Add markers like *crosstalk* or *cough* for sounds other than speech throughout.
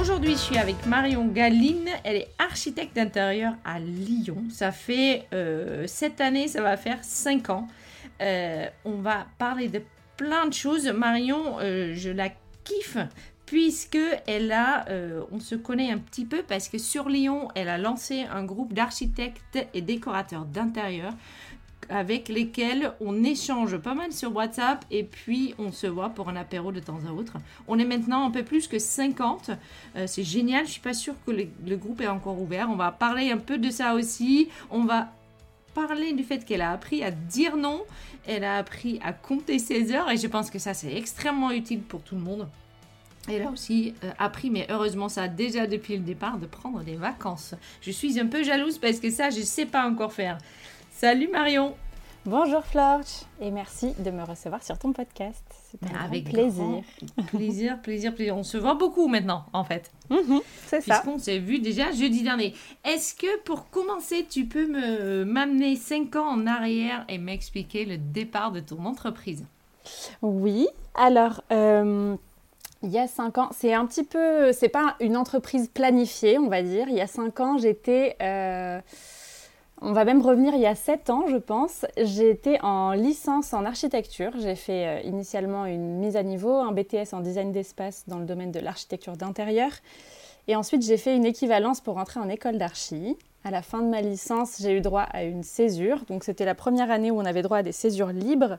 aujourd'hui, je suis avec Marion Galine. Elle est architecte d'intérieur à Lyon. Ça fait euh, cette année, ça va faire 5 ans. Euh, on va parler de plein de choses. Marion, euh, je la kiffe puisque elle a, on se connaît un petit peu parce que sur Lyon, elle a lancé un groupe d'architectes et décorateurs d'intérieur avec lesquels on échange pas mal sur WhatsApp et puis on se voit pour un apéro de temps à autre. On est maintenant un peu plus que 50. Euh, c'est génial. Je suis pas sûre que le, groupe est encore ouvert. On va parler un peu de ça aussi. On va parler du fait qu'elle a appris à dire non. Elle a appris à compter ses heures et je pense que ça c'est extrêmement utile pour tout le monde. Elle a aussi euh, appris, mais heureusement ça déjà depuis le départ, de prendre des vacances. Je suis un peu jalouse parce que ça, je ne sais pas encore faire. Salut Marion Bonjour Florch et merci de me recevoir sur ton podcast. C'est un Avec plaisir. plaisir, plaisir, plaisir. On se voit beaucoup maintenant en fait. Mhm, c'est ça. Puisqu'on s'est vu déjà jeudi dernier. Est-ce que pour commencer, tu peux me m'amener 5 ans en arrière et m'expliquer le départ de ton entreprise? Oui. Alors, euh, il y a 5 ans, c'est un petit peu, c'est pas une entreprise planifiée, on va dire. Il y a 5 ans, j'étais... Euh, on va même revenir il y a 7 ans, je pense. J'étais en licence en architecture. J'ai fait euh, initialement une mise à niveau, un BTS en design d'espace dans le domaine de l'architecture d'intérieur. Et ensuite, j'ai fait une équivalence pour entrer en école d'archi. À la fin de ma licence, j'ai eu droit à une césure. Donc, c'était la première année où on avait droit à des césures libres.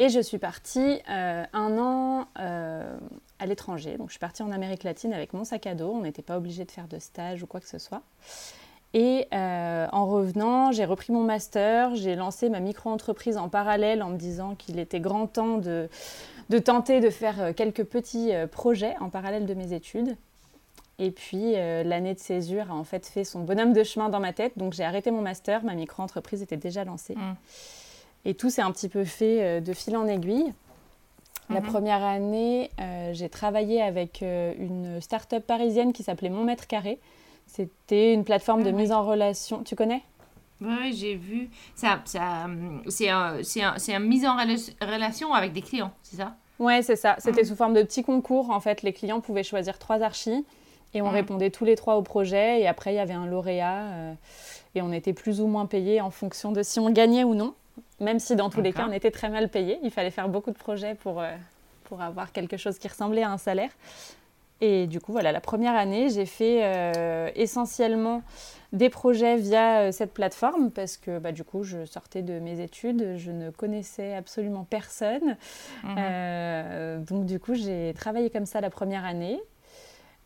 Et je suis partie euh, un an euh, à l'étranger. Donc, je suis partie en Amérique latine avec mon sac à dos. On n'était pas obligé de faire de stage ou quoi que ce soit. Et euh, en revenant, j'ai repris mon master, j'ai lancé ma micro-entreprise en parallèle en me disant qu'il était grand temps de, de, tenter de faire euh, quelques petits euh, projets en parallèle de mes études. Et puis l'année de césure a en fait fait son bonhomme de chemin dans ma tête, donc j'ai arrêté mon master, ma micro-entreprise était déjà lancée. Mmh. Et tout s'est un petit peu fait de fil en aiguille. La mmh. première année, j'ai travaillé avec une start-up parisienne qui s'appelait Mon Mètre Carré, c'était une plateforme de ah mise en relation. Tu connais? Oui, j'ai vu. Ça, ça, c'est un, un, mise en relation avec des clients, c'est ça? Oui, c'est ça. C'était ah. sous forme de petits concours. En fait, les clients pouvaient choisir trois archis et on ah. répondait tous les trois au projet. Et après, il y avait un lauréat euh, et on était plus ou moins payé en fonction de si on gagnait ou non. Même si dans tous les cas, on était très mal payé. Il fallait faire beaucoup de projets pour, euh, pour avoir quelque chose qui ressemblait à un salaire. Et du coup, voilà, la première année, j'ai fait euh, essentiellement des projets via euh, cette plateforme parce que bah, du coup, je sortais de mes études, je ne connaissais absolument personne. Mhm. Euh, donc du coup, j'ai travaillé comme ça la première année.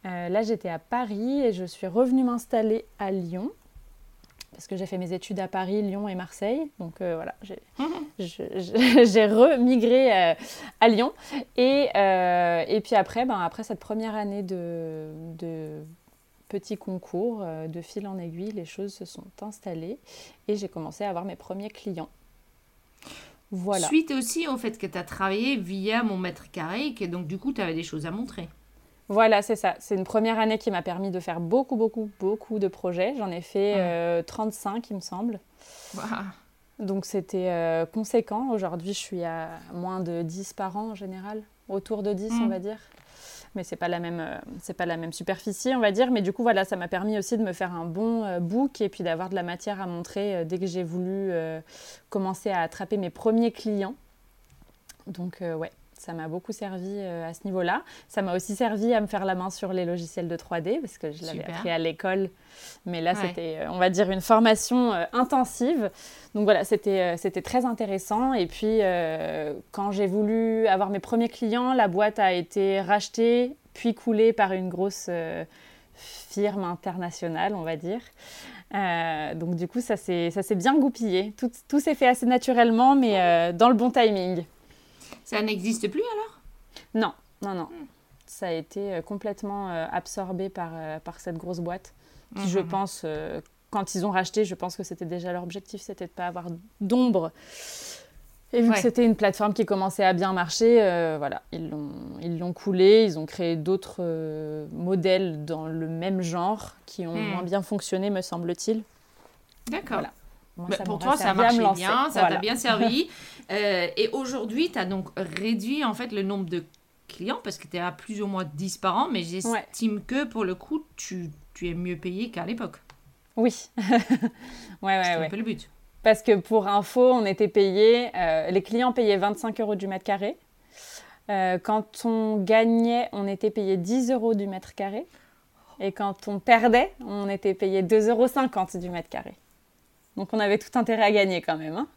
là, j'étais à Paris et je suis revenue m'installer à Lyon parce que j'ai fait mes études à Paris, Lyon et Marseille. Donc euh, voilà, *laughs* *laughs* j'ai remigré euh, à Lyon. Et, euh, et puis après, ben, après cette première année de, de petits concours, de fil en aiguille, les choses se sont installées et j'ai commencé à avoir mes premiers clients. Voilà. Suite aussi au fait que tu as travaillé via mon mètre carré et que donc du coup tu avais des choses à montrer. Voilà, c'est ça. C'est une première année qui m'a permis de faire beaucoup, beaucoup, beaucoup de projets. J'en ai fait 35, euh, il me semble. Donc c'était euh, conséquent. Aujourd'hui, je suis à moins de 10 par an en général, autour de 10, on mm. va dire. Mais c'est pas la même, euh, c'est pas la même superficie, on va dire. Mais du coup, voilà, ça m'a permis aussi de me faire un bon book et puis d'avoir de la matière à montrer dès que j'ai voulu commencer à attraper mes premiers clients. Donc ouais, Ça m'a beaucoup servi à ce niveau-là. Ça m'a aussi servi à me faire la main sur les logiciels de 3D parce que je l'avais appris à l'école. Mais là, c'était, on va dire, une formation intensive. Donc voilà, c'était, c'était très intéressant. Et puis, quand j'ai voulu avoir mes premiers clients, la boîte a été rachetée puis coulée par une grosse firme internationale, on va dire. Euh, donc du coup, ça s'est bien goupillé. Tout, tout s'est fait assez naturellement, mais euh, dans le bon timing. Ça n'existe plus alors? Non, non, non. Ça a été euh, complètement absorbé par, par cette grosse boîte, qui, je mhm. pense, quand ils ont racheté, je pense que c'était déjà leur objectif, c'était de ne pas avoir d'ombre et vu que c'était une plateforme qui commençait à bien marcher, euh, voilà, ils l'ont, ils l'ont coulé, ils ont créé d'autres euh, modèles dans le même genre qui ont hmm. moins bien fonctionné, me semble-t-il. D'accord. Voilà. Pour toi, ça marchait bien, ça t'a bien servi. *laughs* Euh, et aujourd'hui, tu as donc réduit en fait le nombre de clients parce que tu es à plus ou moins 10 par an, mais j'estime que pour le coup, tu, tu es mieux payé qu'à l'époque. Oui. *laughs* ouais, ouais, C'est un peu le but. Parce que pour info, on était payé, euh, les clients payaient 25 euros du mètre carré. Euh, quand on gagnait, on était payé 10 euros du mètre carré. Et quand on perdait, on était payé 2,50 euros du mètre carré. Donc on avait tout intérêt à gagner quand même. Hein.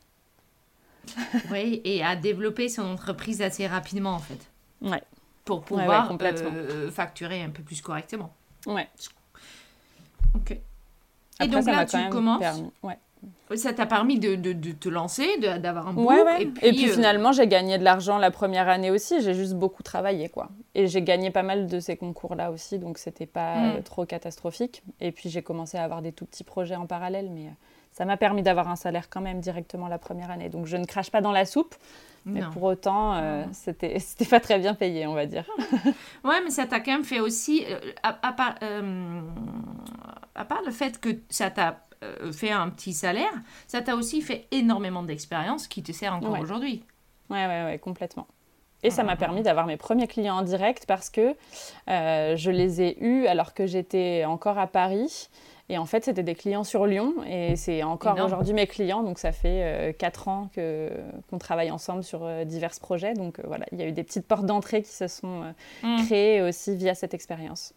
*laughs* oui, et à développer son entreprise assez rapidement en fait. Ouais. Pour pouvoir euh, facturer un peu plus correctement. Ouais. Ok. et donc là, tu commences. Ouais. Ça t'a permis de, de, de, te lancer, d'avoir un book. Et puis, et puis euh, finalement, j'ai gagné de l'argent la première année aussi. J'ai juste beaucoup travaillé, quoi. Et j'ai gagné pas mal de ces concours-là aussi, donc c'était pas euh, trop catastrophique. Et puis j'ai commencé à avoir des tout petits projets en parallèle, mais euh, ça m'a permis d'avoir un salaire quand même directement la première année. Donc je ne crache pas dans la soupe. Mais pour autant, c'était *laughs* c'était pas très bien payé, on va dire. *laughs* ouais, mais ça t'a quand même fait aussi, à, à, part, à part le fait que ça t'a euh, fait un petit salaire, ça t'a aussi fait énormément d'expérience qui te sert encore aujourd'hui. Ouais, ouais, ouais, complètement. Et ça m'a permis d'avoir mes premiers clients en direct parce que euh, je les ai eus alors que j'étais encore à Paris. Et en fait, c'était des clients sur Lyon. Et c'est encore aujourd'hui mes clients. Donc, ça fait 4 euh, ans qu'on travaille ensemble sur divers projets. Donc, voilà, il y a eu des petites portes d'entrée qui se sont mmh. créées aussi via cette expérience.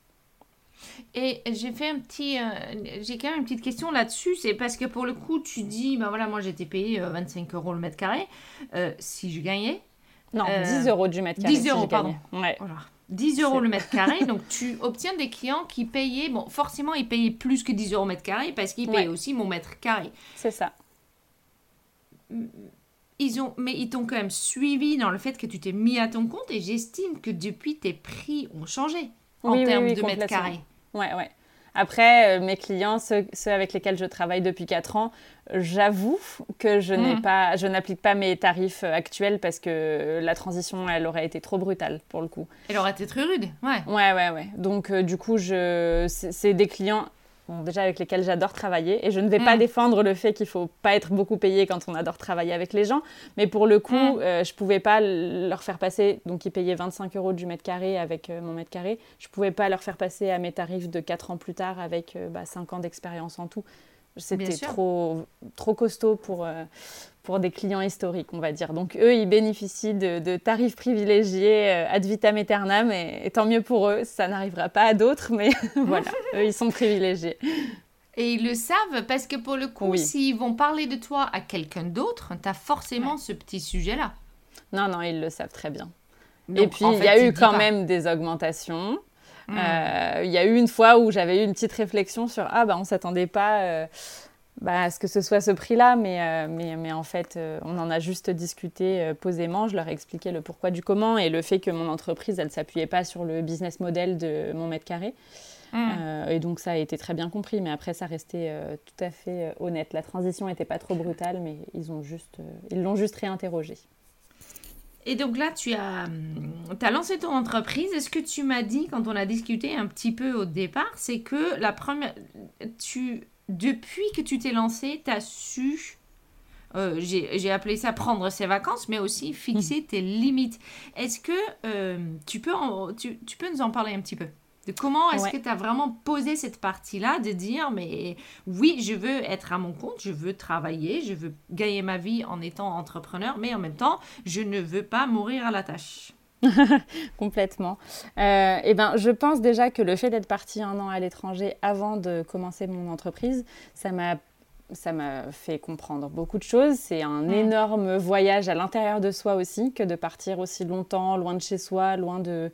Et j'ai fait un petit. Euh, j'ai quand même une petite question là-dessus. C'est parce que pour le coup, tu dis, ben voilà, moi j'étais payé 25 euh, euros le mètre carré. Euh, si je gagnais. Non, 10 euros du mètre carré. 10 euros, pardon. Ouais. Voilà. 10 euros le mètre carré. *laughs* donc tu obtiens des clients qui payaient. Bon, forcément, ils payaient plus que 10 euros le mètre carré parce qu'ils payaient aussi mon mètre carré. C'est ça. Ils ont, mais ils t'ont quand même suivi dans le fait que tu t'es mis à ton compte et j'estime que depuis tes prix ont changé en termes de mètres carrés. Ouais, ouais. Après, euh, mes clients, ceux, avec lesquels je travaille depuis 4 ans, j'avoue que je n'ai mm. pas, je n'applique pas mes tarifs actuels parce que la transition, elle aurait été trop brutale pour le coup. Elle aurait été très rude, ouais. Ouais, ouais, ouais. Donc, euh, du coup, je, c'est des clients déjà avec lesquels j'adore travailler. Et je ne vais pas mm. défendre le fait qu'il ne faut pas être beaucoup payé quand on adore travailler avec les gens. Mais pour le coup, mm. euh, je ne pouvais pas leur faire passer, donc ils payaient 25 euros du mètre carré avec euh, mon mètre carré. Je ne pouvais pas leur faire passer à mes tarifs de 4 ans plus tard avec euh, bah, 5 ans d'expérience en tout. C'était trop, trop costaud pour, pour des clients historiques, on va dire. Donc eux, ils bénéficient de, tarifs privilégiés euh, ad vitam aeternam, et, tant mieux pour eux. Ça n'arrivera pas à d'autres, mais *laughs* voilà, *laughs* eux, ils sont privilégiés. Et ils le savent parce que pour le coup, s'ils vont parler de toi à quelqu'un d'autre, tu as forcément ce petit sujet-là. Non, non, ils le savent très bien. et puis, il y a eu quand même des augmentations. Hmm. Euh, il y a eu une fois où j'avais eu une petite réflexion sur Ah, bah, on s'attendait pas. Euh, bah, ce que ce soit ce prix-là, mais, euh, mais, mais, en fait, euh, on en a juste discuté euh, posément. Je leur ai expliqué le pourquoi du comment et le fait que mon entreprise, elle ne s'appuyait pas sur le business model de mon mètre carré. Mmh. et donc, ça a été très bien compris, mais après, ça restait tout à fait honnête. La transition n'était pas trop brutale, mais ils l'ont juste, ils juste réinterrogé. Et donc là, tu as, hum, as lancé ton entreprise. Est-ce que tu m'as dit, quand on a discuté un petit peu au départ, c'est que la première, tu depuis que tu t'es lancé, tu as su, euh, j'ai appelé ça prendre ses vacances, mais aussi fixer tes limites. Est-ce que euh, tu, peux tu, peux nous en parler un petit peu? De comment est-ce que tu as vraiment posé cette partie-là de dire, mais oui, je veux être à mon compte, je veux travailler, je veux gagner ma vie en étant entrepreneur, mais en même temps, je ne veux pas mourir à la tâche? *laughs* Complètement. Euh, eh ben, je pense déjà que le fait d'être partie un an à l'étranger avant de commencer mon entreprise, ça m'a ça m'a fait comprendre beaucoup de choses. C'est un énorme voyage à l'intérieur de soi aussi que de partir aussi longtemps, loin de chez soi, loin de,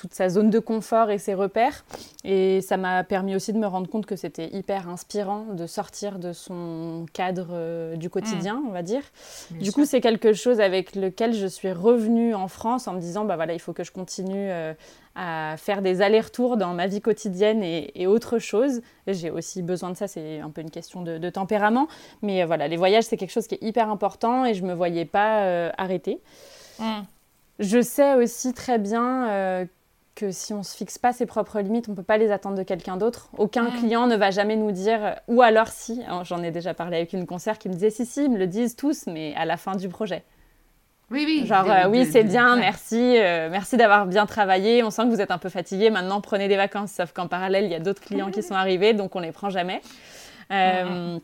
toute sa zone de confort et ses repères. Et ça m'a permis aussi de me rendre compte que c'était hyper inspirant de sortir de son cadre euh, du quotidien, mm. on va dire. du coup, c'est quelque chose avec lequel je suis revenue en France en me disant, bah voilà, il faut que je continue euh, à faire des allers-retours dans ma vie quotidienne et, autre chose. J'ai aussi besoin de ça, c'est un peu une question de, tempérament. Mais euh, voilà, les voyages, c'est quelque chose qui est hyper important et je ne me voyais pas arrêter. Mm. Je sais aussi très bien que si on se fixe pas ses propres limites, on peut pas les attendre de quelqu'un d'autre. Aucun mm. client ne va jamais nous dire, ou alors si, j'en ai déjà parlé avec une concert qui me disait si, si, ils me le disent tous, mais à la fin du projet. Oui, oui. Genre, euh, oui, c'est bien, merci, euh, merci d'avoir bien travaillé. On sent que vous êtes un peu fatigué. Maintenant, prenez des vacances. Sauf qu'en parallèle, il y a d'autres clients qui sont *laughs* arrivés, donc on les prend jamais. Euh,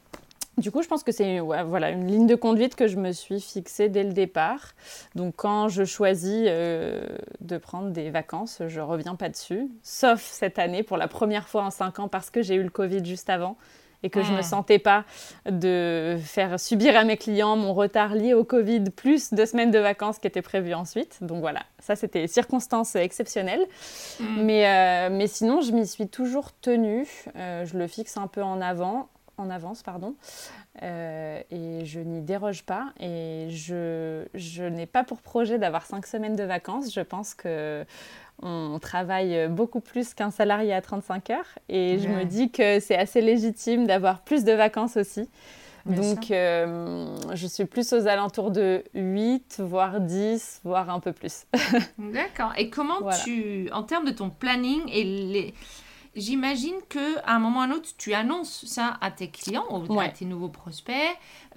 du coup, je pense que c'est voilà, une ligne de conduite que je me suis fixée dès le départ. Donc, quand je choisis euh, de prendre des vacances, je reviens pas dessus. Sauf cette année, pour la première fois en cinq ans, parce que j'ai eu le Covid juste avant et que je ne me sentais pas de faire subir à mes clients mon retard lié au Covid, plus deux semaines de vacances qui étaient prévues ensuite. Donc voilà, ça c'était circonstances exceptionnelles. Mm. Mais, euh, mais sinon, je m'y suis toujours tenue. Euh, je le fixe un peu en avant en avance, pardon, euh, et je n'y déroge pas. Et je, je n'ai pas pour projet d'avoir cinq semaines de vacances. Je pense que on travaille beaucoup plus qu'un salarié à 35 heures, et je me dis que c'est assez légitime d'avoir plus de vacances aussi. Donc, euh, je suis plus aux alentours de 8, voire 10, voire un peu plus. *laughs* D'accord. Et comment tu, en termes de ton planning et les, J'imagine que à un moment ou à un autre, tu annonces ça à tes clients ou à tes nouveaux prospects.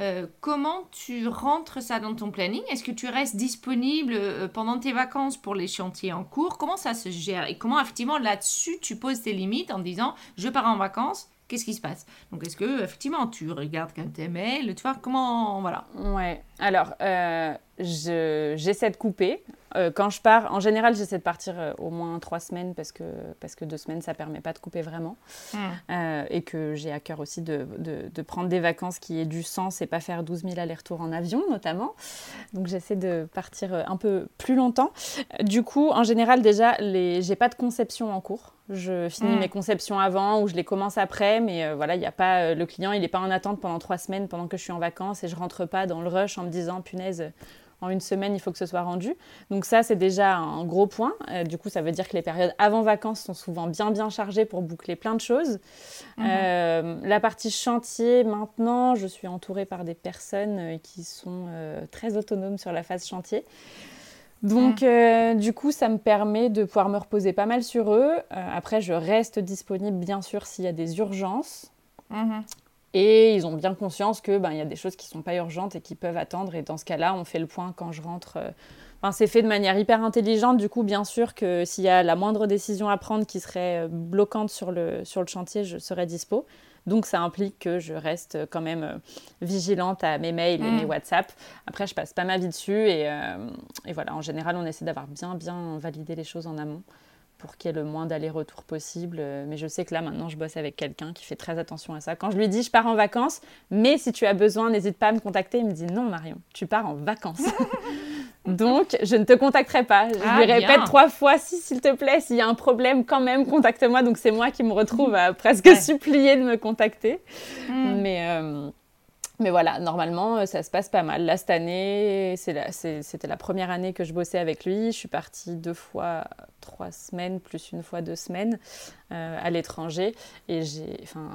Euh, comment tu rentres ça dans ton planning? Est-ce que tu restes disponible euh, pendant tes vacances pour les chantiers en cours? Comment ça se gère? Et comment effectivement là-dessus tu poses tes limites en disant je pars en vacances Qu'est-ce qui se passe? Donc, est-ce que effectivement tu regardes quand tes mails Tu vois comment Voilà. Ouais. Alors, euh, j'essaie de couper. Euh, quand je pars, en général, j'essaie de partir euh, au moins trois semaines parce que, parce que deux semaines, ça permet pas de couper vraiment. Hmm. Euh, et que j'ai à cœur aussi de, de, prendre des vacances qui aient du sens et pas faire 12 000 allers-retours en avion, notamment. Donc, j'essaie de partir un peu plus longtemps. Du coup, en général, déjà, les... j'ai pas de conception en cours. Je finis hmm. mes conceptions avant ou je les commence après, mais voilà, il a pas le client, il n'est pas en attente pendant trois semaines pendant que je suis en vacances et je rentre pas dans le rush en me disant punaise, en une semaine, il faut que ce soit rendu. Donc ça, c'est déjà un gros point. Euh, du coup, ça veut dire que les périodes avant vacances sont souvent bien, bien chargées pour boucler plein de choses. Mhm. Euh, la partie chantier, maintenant, je suis entourée par des personnes euh, qui sont très autonomes sur la phase chantier. Donc, mhm. du coup, ça me permet de pouvoir me reposer pas mal sur eux. après, je reste disponible, bien sûr, s'il y a des urgences. Mhm. Et ils ont bien conscience que ben, y a des choses qui ne sont pas urgentes et qui peuvent attendre. Et dans ce cas-là, on fait le point quand je rentre. Euh, enfin, c'est fait de manière hyper intelligente. Du coup, bien sûr que s'il y a la moindre décision à prendre qui serait euh, bloquante sur le, sur le chantier, je serai dispo. Donc, ça implique que je reste quand même euh, vigilante à mes mails et mes mm. WhatsApp. Après, je passe pas ma vie dessus. Et, et voilà, en général, on essaie d'avoir bien, bien validé les choses en amont pour qu'il y ait le moins d'aller-retour possible. Euh, mais je sais que là, maintenant, je bosse avec quelqu'un qui fait très attention à ça. Quand je lui dis, je pars en vacances, mais si tu as besoin, n'hésite pas à me contacter, il me dit, non, Marion, tu pars en vacances. *laughs* Donc, je ne te contacterai pas. Je ah, lui répète trois fois, si, s'il te plaît, s'il y a un problème, quand même, contacte-moi. Donc, c'est moi qui me retrouve à presque supplier de me contacter. Hmm. Mais... Euh, mais voilà, normalement, euh, ça se passe pas mal. Là, cette année, c'était la première année que je bossais avec lui. Je suis partie deux fois trois semaines, plus une fois deux semaines euh, à l'étranger. Et j'ai, enfin,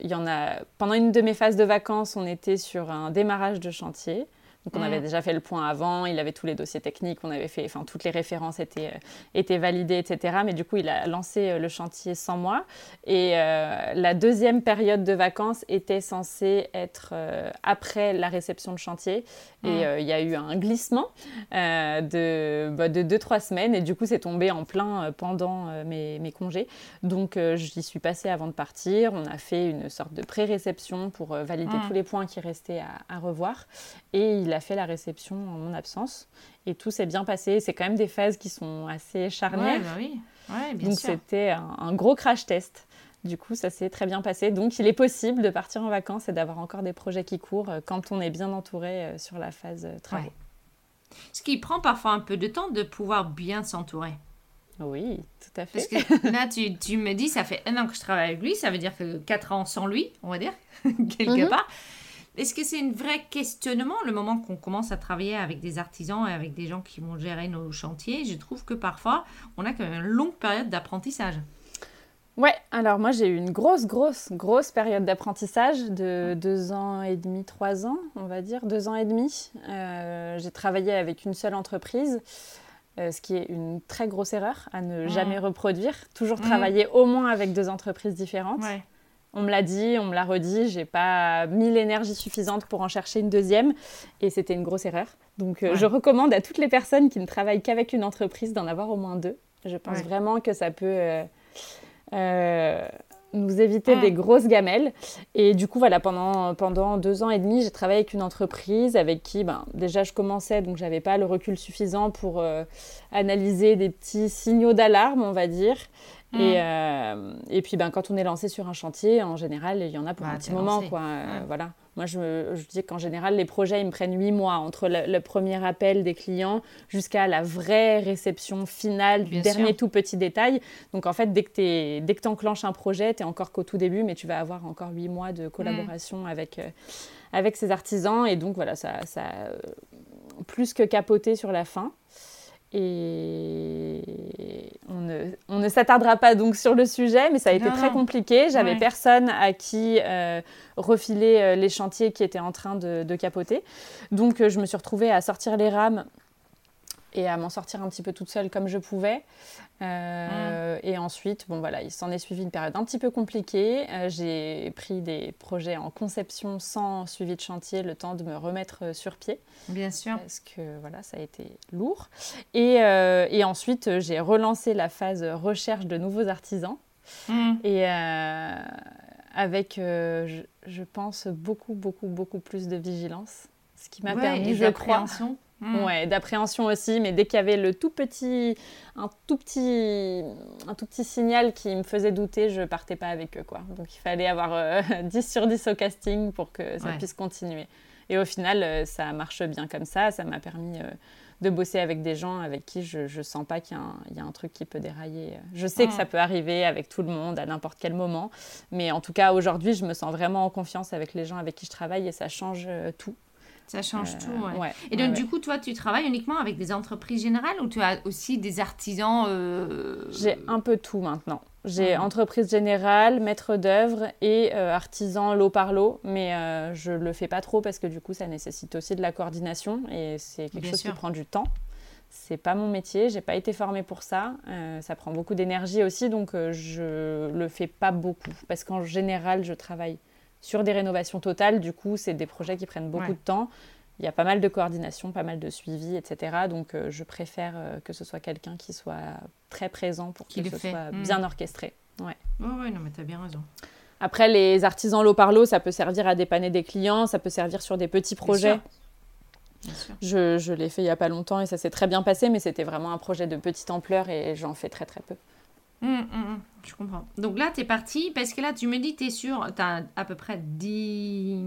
il y en a. Pendant une de mes phases de vacances, on était sur un démarrage de chantier. Donc on avait mm. déjà fait le point avant, il avait tous les dossiers techniques, on avait fait, enfin toutes les références étaient, euh, étaient validées, etc. Mais du coup, il a lancé euh, le chantier sans moi. Et euh, la deuxième période de vacances était censée être après la réception de chantier. Et mm. il y a eu un glissement de, bah, de deux, trois semaines. Et du coup, c'est tombé en plein pendant mes, mes, congés. Donc j'y suis passée avant de partir. On a fait une sorte de pré-réception pour valider mm. tous les points qui restaient à, à revoir. Et il il a fait la réception en mon absence. Et tout s'est bien passé. C'est quand même des phases qui sont assez charnières. bah oui. Ouais, bien Donc c'était un, un gros crash test. Du coup, ça s'est très bien passé. Donc il est possible de partir en vacances et d'avoir encore des projets qui courent euh, quand on est bien entouré euh, sur la phase euh, travaux. Ouais. Ce qui prend parfois un peu de temps de pouvoir bien s'entourer. Oui, tout à fait. Parce que *laughs* là, tu, tu me dis, ça fait un an que je travaille avec lui, ça veut dire que quatre ans sans lui, on va dire, *laughs* quelque Mhm. part. Est-ce que c'est un vrai questionnement le moment qu'on commence à travailler avec des artisans et avec des gens qui vont gérer nos chantiers? Je trouve que parfois, on a quand même une longue période d'apprentissage. Ouais, alors moi j'ai eu une grosse, grosse, grosse période d'apprentissage de deux ans et demi, trois ans, on va dire, deux ans et demi. Euh, j'ai travaillé avec une seule entreprise, euh, ce qui est une très grosse erreur à ne Mhm. jamais reproduire. Toujours Mhm. travailler au moins avec deux entreprises différentes. Ouais. On me l'a dit, on me l'a redit, j'ai pas mis l'énergie suffisante pour en chercher une deuxième et c'était une grosse erreur. Donc euh, Ouais. je recommande à toutes les personnes qui ne travaillent qu'avec une entreprise d'en avoir au moins deux. Je pense Ouais. vraiment que ça peut euh, euh, nous éviter Mm. des grosses gamelles. Et du coup, voilà, pendant, pendant deux ans et demi, j'ai travaillé avec une entreprise avec qui, ben, déjà, je commençais, donc j'avais pas le recul suffisant pour euh, analyser des petits signaux d'alarme, on va dire. Mm. Et, euh, et puis, ben, quand on est lancé sur un chantier, en général, il y en a pour Bah, un petit moment. lancé. Quoi. Euh, Ouais. voilà. Moi, je, je dis qu'en général, les projets, ils me prennent huit mois entre le, le premier appel des clients jusqu'à la vraie réception finale du Bien dernier sûr. tout petit détail. Donc, en fait, dès que tu enclenches un projet, tu es encore qu'au tout début, mais tu vas avoir encore huit mois de collaboration avec, euh, avec ces artisans. Et donc, voilà, ça, ça a plus que capoté sur la fin. Et on ne, on ne s'attardera pas donc sur le sujet, mais ça a été Non, très non. compliqué. J'avais Ouais. personne à qui euh, refiler euh, les chantiers qui étaient en train de, de capoter. Donc euh, je me suis retrouvée à sortir les rames et à m'en sortir un petit peu toute seule comme je pouvais. Euh, Et ensuite, bon voilà, il s'en est suivi une période un petit peu compliquée. Euh, J'ai pris des projets en conception sans suivi de chantier, le temps de me remettre euh, sur pied Bien sûr. parce que voilà, ça a été lourd. Et, euh, et ensuite, j'ai relancé la phase recherche de nouveaux artisans. Mm. Et avec, je, je pense, beaucoup, beaucoup, beaucoup plus de vigilance. Ce qui m'a Ouais, permis, je crois, d'appréhension. Mm. Ouais, d'appréhension aussi, mais dès qu'il y avait le tout petit, un tout petit, un tout petit signal qui me faisait douter, je partais pas avec eux, quoi. Donc il fallait avoir euh, *laughs* 10 sur 10 au casting pour que ça Ouais. puisse continuer. Et au final, euh, ça marche bien comme ça. Ça m'a permis euh, de bosser avec des gens avec qui je, je sens pas qu'il y, a un- il y a un truc qui peut dérailler. Je sais que Mm. ça peut arriver avec tout le monde à n'importe quel moment, mais en tout cas aujourd'hui, je me sens vraiment en confiance avec les gens avec qui je travaille et ça change euh, tout. Ça change Euh, tout, ouais. ouais, Et donc, ouais. du coup, toi, tu travailles uniquement avec des entreprises générales ou tu as aussi des artisans euh, J'ai un peu tout maintenant. J'ai entreprise générale, maître d'œuvre et euh, artisan lot par lot, mais euh, je le fais pas trop parce que du coup ça nécessite aussi de la coordination et c'est quelque Bien chose sûr. qui prend du temps. C'est pas mon métier, j'ai pas été formée pour ça. ça prend beaucoup d'énergie aussi, donc je le fais pas beaucoup parce qu'en général je travaille sur des rénovations totales. Du coup, c'est des projets qui prennent beaucoup Ouais. de temps. Il y a pas mal de coordination, pas mal de suivi, etc. Donc, euh, je préfère euh, que ce soit quelqu'un qui soit très présent pour Qui que ce fait. soit Mm. bien orchestré. Ouais. Ouais, ouais, non, mais t'as bien raison. Après, les artisans lot par lot, ça peut servir à dépanner des clients, ça peut servir sur des petits Bien projets. sûr. Bien sûr. Je, je l'ai fait il y a pas longtemps et ça s'est très bien passé, mais c'était vraiment un projet de petite ampleur et j'en fais très très peu. Hum, hum, hum, je comprends. Donc là, tu es parti parce que là, tu me dis, tu es sûr, tu as à peu près 10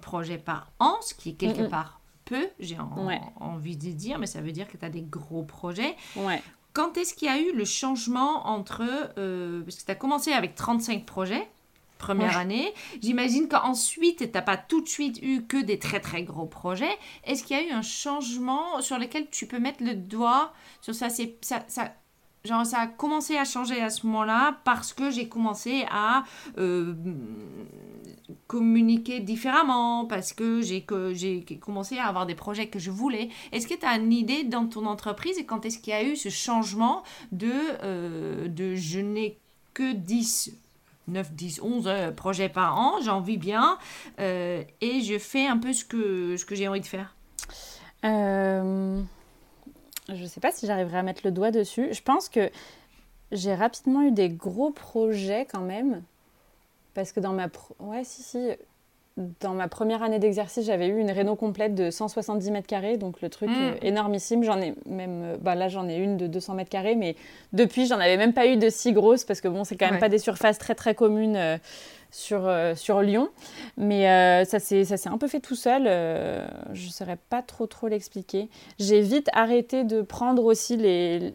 projets par an, ce qui est quelque Mm, mm. part peu, j'ai en- Ouais. envie de dire, mais ça veut dire que tu as des gros projets. Ouais. Quand est-ce qu'il y a eu le changement entre... euh, parce que tu as commencé avec 35 projets, première Ouais. année. J'imagine qu'ensuite, tu n'as pas tout de suite eu que des très très gros projets. Est-ce qu'il y a eu un changement sur lequel tu peux mettre le doigt sur ça, c'est, ça, ça Genre, ça a commencé à changer à ce moment-là parce que j'ai commencé à euh, communiquer différemment, parce que j'ai, commencé à avoir des projets que je voulais. Est-ce que tu as une idée dans ton entreprise et quand est-ce qu'il y a eu ce changement de, euh, de je n'ai que 10 9, 10, 11 euh, projets par an, j'en vis bien, euh, et je fais un peu ce que, ce que j'ai envie de faire? Je ne sais pas si j'arriverai à mettre le doigt dessus. Je pense que j'ai rapidement eu des gros projets quand même. Parce que dans ma... Pro... Ouais, si, si. dans ma première année d'exercice, j'avais eu une réno complète de 170 mètres carrés, donc le truc mm. énormissime. J'en ai même, bah là j'en ai une de 200 mètres carrés, mais depuis j'en avais même pas eu de si grosse parce que bon, c'est quand même pas des surfaces très très communes sur, euh, sur Lyon. Mais euh, ça s'est un peu fait tout seul. Euh, je ne saurais pas trop trop l'expliquer. J'ai vite arrêté de prendre aussi les...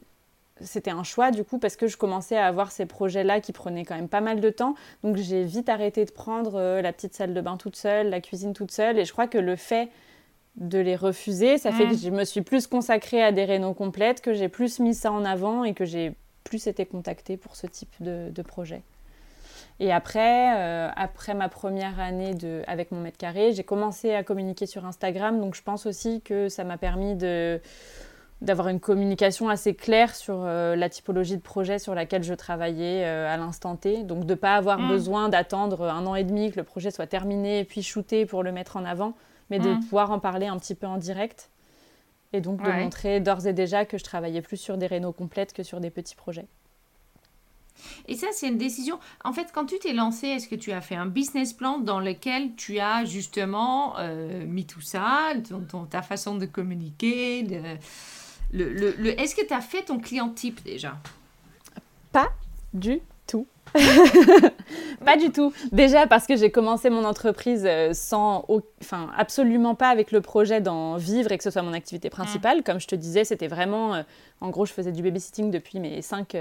C'était un choix du coup parce que je commençais à avoir ces projets-là qui prenaient quand même pas mal de temps. Donc j'ai vite arrêté de prendre la petite salle de bain toute seule, la cuisine toute seule. Et je crois que le fait de les refuser, ça fait que mm. je me suis plus consacrée à des rénaux complètes, que j'ai plus mis ça en avant et que j'ai plus été contactée pour ce type de, de projet. Et après, euh, après ma première année de, avec mon mètre carré, j'ai commencé à communiquer sur Instagram. Donc je pense aussi que ça m'a permis de, d'avoir une communication assez claire sur euh, la typologie de projet sur laquelle je travaillais euh, à l'instant T. Donc de ne pas avoir mm. besoin d'attendre un an et demi que le projet soit terminé et puis shooté pour le mettre en avant, mais de mm. pouvoir en parler un petit peu en direct. Et donc de montrer d'ores et déjà que je travaillais plus sur des rénaux complètes que sur des petits projets. Et ça, c'est une décision. En fait, quand tu t'es lancé, est-ce que tu as fait un business plan dans lequel tu as justement euh, mis tout ça, ta façon de communiquer le, le, Est-ce que tu as fait ton client type déjà? Pas du tout. *laughs* pas du tout. Déjà parce que j'ai commencé mon entreprise euh, sans, enfin, absolument pas avec le projet d'en vivre et que ce soit mon activité principale. Comme je te disais, c'était vraiment, euh, en gros, je faisais du babysitting depuis mes 5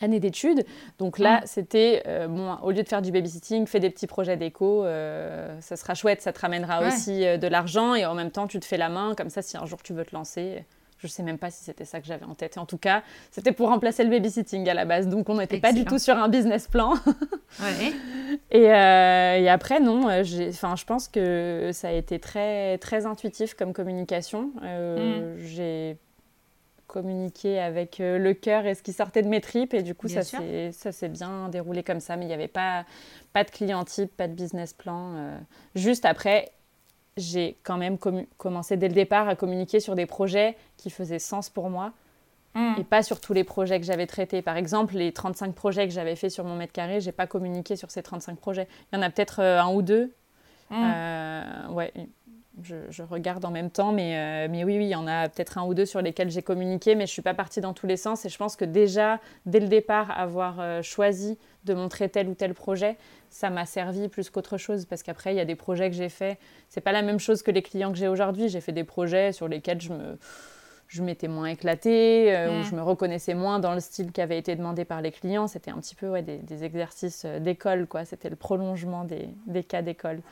année d'études. Donc là, mm. c'était, euh, bon, au lieu de faire du babysitting, fais des petits projets d'éco, euh, ça sera chouette, ça te ramènera aussi euh, de l'argent et en même temps, tu te fais la main, comme ça, si un jour tu veux te lancer. Je sais même pas si c'était ça que j'avais en tête. En tout cas, c'était pour remplacer le babysitting à la base. Donc, on n'était pas du tout sur un business plan. *laughs* ouais. et, et, après, non, enfin, je pense que ça a été très, très intuitif comme communication. Mm. J'ai communiquer avec euh, le cœur et ce qui sortait de mes tripes. Et du coup, ça s'est bien déroulé comme ça. Mais il n'y avait pas, pas de client type, pas de business plan. Euh. Juste après, j'ai quand même commencé dès le départ à communiquer sur des projets qui faisaient sens pour moi. Hmm. Et pas sur tous les projets que j'avais traités. Par exemple, les 35 projets que j'avais fait sur mon mètre carré, j'ai pas communiqué sur ces 35 projets. Il y en a peut-être euh, un ou deux. Hmm. ouais, je, regarde en même temps, mais, euh, mais oui, oui, il y en a peut-être un ou deux sur lesquels j'ai communiqué, mais je ne suis pas partie dans tous les sens. Et je pense que déjà, dès le départ, avoir euh, choisi de montrer tel ou tel projet, ça m'a servi plus qu'autre chose. Parce qu'après, il y a des projets que j'ai faits. C'est pas la même chose que les clients que j'ai aujourd'hui. J'ai fait des projets sur lesquels je me je m'étais moins éclatée, euh, où mm. je me reconnaissais moins dans le style qui avait été demandé par les clients. C'était un petit peu ouais, des, exercices d'école, quoi. C'était le prolongement des, des cas d'école.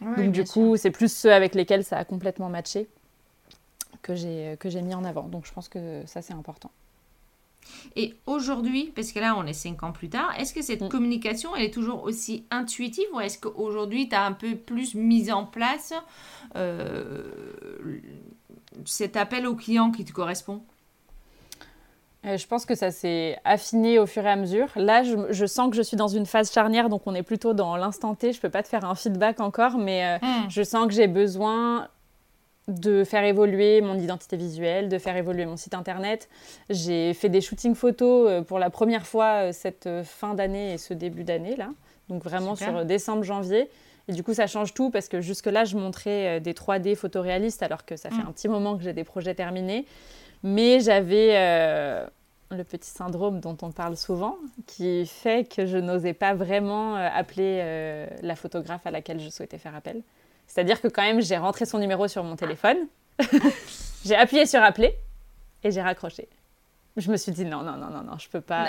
Donc du coup, c'est plus ceux avec lesquels ça a complètement matché que j'ai que j'ai mis en avant. Donc je pense que ça c'est important. Et aujourd'hui, parce que là on est cinq ans plus tard, est-ce que cette mm. communication elle est toujours aussi intuitive ou est-ce qu'aujourd'hui tu as un peu plus mis en place euh, cet appel au client qui te correspond? Je pense que ça s'est affiné au fur et à mesure. Là, je, sens que je suis dans une phase charnière, donc on est plutôt dans l'instant T. Je ne peux pas te faire un feedback encore, mais euh, hmm. je sens que j'ai besoin de faire évoluer mon identité visuelle, de faire évoluer mon site internet. J'ai fait des shootings photos euh, pour la première fois cette fin d'année et ce début d'année, là. Donc vraiment sur décembre-janvier. Et du coup, ça change tout parce que jusque-là, je montrais des 3D photoréalistes alors que ça fait hmm. un petit moment que j'ai des projets terminés. Mais j'avais euh, le petit syndrome dont on parle souvent, qui fait que je n'osais pas vraiment euh, appeler euh, la photographe à laquelle je souhaitais faire appel. C'est-à-dire que quand même, j'ai rentré son numéro sur mon téléphone, *laughs* j'ai appuyé sur appeler et j'ai raccroché. Je me suis dit non, non, non, non, non, je peux pas.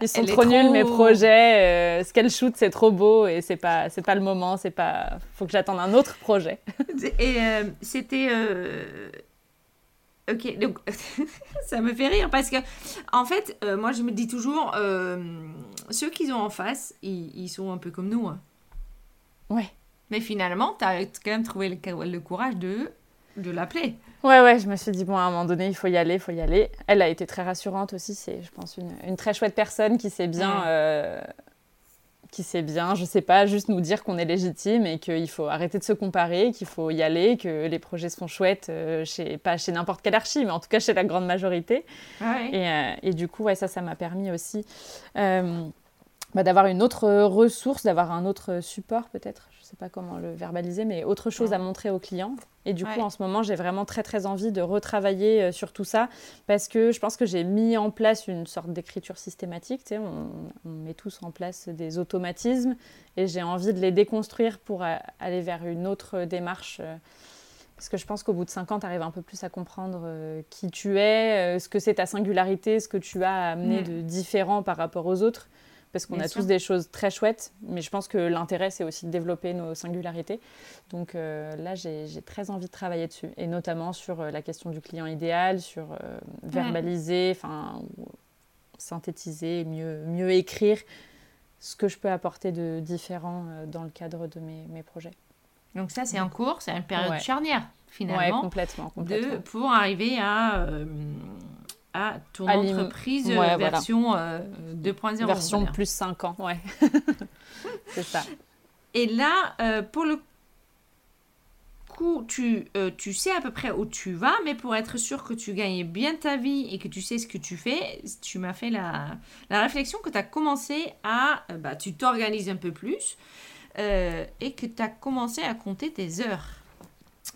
Ils sont trop, nuls mes projets. ce qu'elle shoot, c'est trop beau et c'est pas, c'est pas le moment. C'est pas. Faut que j'attende un autre projet. *laughs* et c'était Ok, donc *laughs* ça me fait rire parce que, en fait, euh, moi je me dis toujours, euh, ceux qu'ils ont en face, ils, sont un peu comme nous. Hein. Ouais. Mais finalement, tu as quand même trouvé le, le courage de, de l'appeler. Ouais, ouais, je me suis dit, bon, à un moment donné, il faut y aller, il faut y aller. Elle a été très rassurante aussi, c'est, je pense, une, une, très chouette personne qui sait bien euh, qui sait bien, je sais pas, juste nous dire qu'on est légitime et qu'il faut arrêter de se comparer, qu'il faut y aller, que les projets sont chouettes, euh, chez, pas chez n'importe quelle archi, mais en tout cas chez la grande majorité. Et, euh, et, du coup, ouais, ça, ça m'a permis aussi. Euh, bah, d'avoir une autre ressource, d'avoir un autre support peut-être, sais pas comment le verbaliser, mais autre chose à montrer aux clients. Et du coup, en ce moment, j'ai vraiment très très envie de retravailler euh, sur tout ça parce que je pense que j'ai mis en place une sorte d'écriture systématique. Tu sais, on, met tous en place des automatismes et j'ai envie de les déconstruire pour aller vers une autre démarche. Euh, parce que je pense qu'au bout de cinq ans, tu arrives un peu plus à comprendre euh, qui tu es, ce que c'est ta singularité, ce que tu as amené mm. de différent par rapport aux autres parce qu'on a tous des choses très chouettes, mais je pense que l'intérêt, c'est aussi de développer nos singularités. Donc euh, là, j'ai très envie de travailler dessus, et notamment sur euh, la question du client idéal, sur euh, verbaliser, enfin, synthétiser, mieux, mieux écrire ce que je peux apporter de différent dans le cadre de mes, mes projets. Donc ça, c'est en cours, c'est une période charnière, finalement. Ouais, complètement, complètement. De, pour arriver à à ton entreprise version 2.0. Euh, version plus 5 ans, ouais. *laughs* c'est ça. Et là, euh, pour le coup, tu, euh, tu sais à peu près où tu vas, mais pour être sûr que tu gagnes bien ta vie et que tu sais ce que tu fais, tu m'as fait la, la, réflexion que tu as commencé à... bah, tu t'organises un peu plus et que tu as commencé à compter tes heures.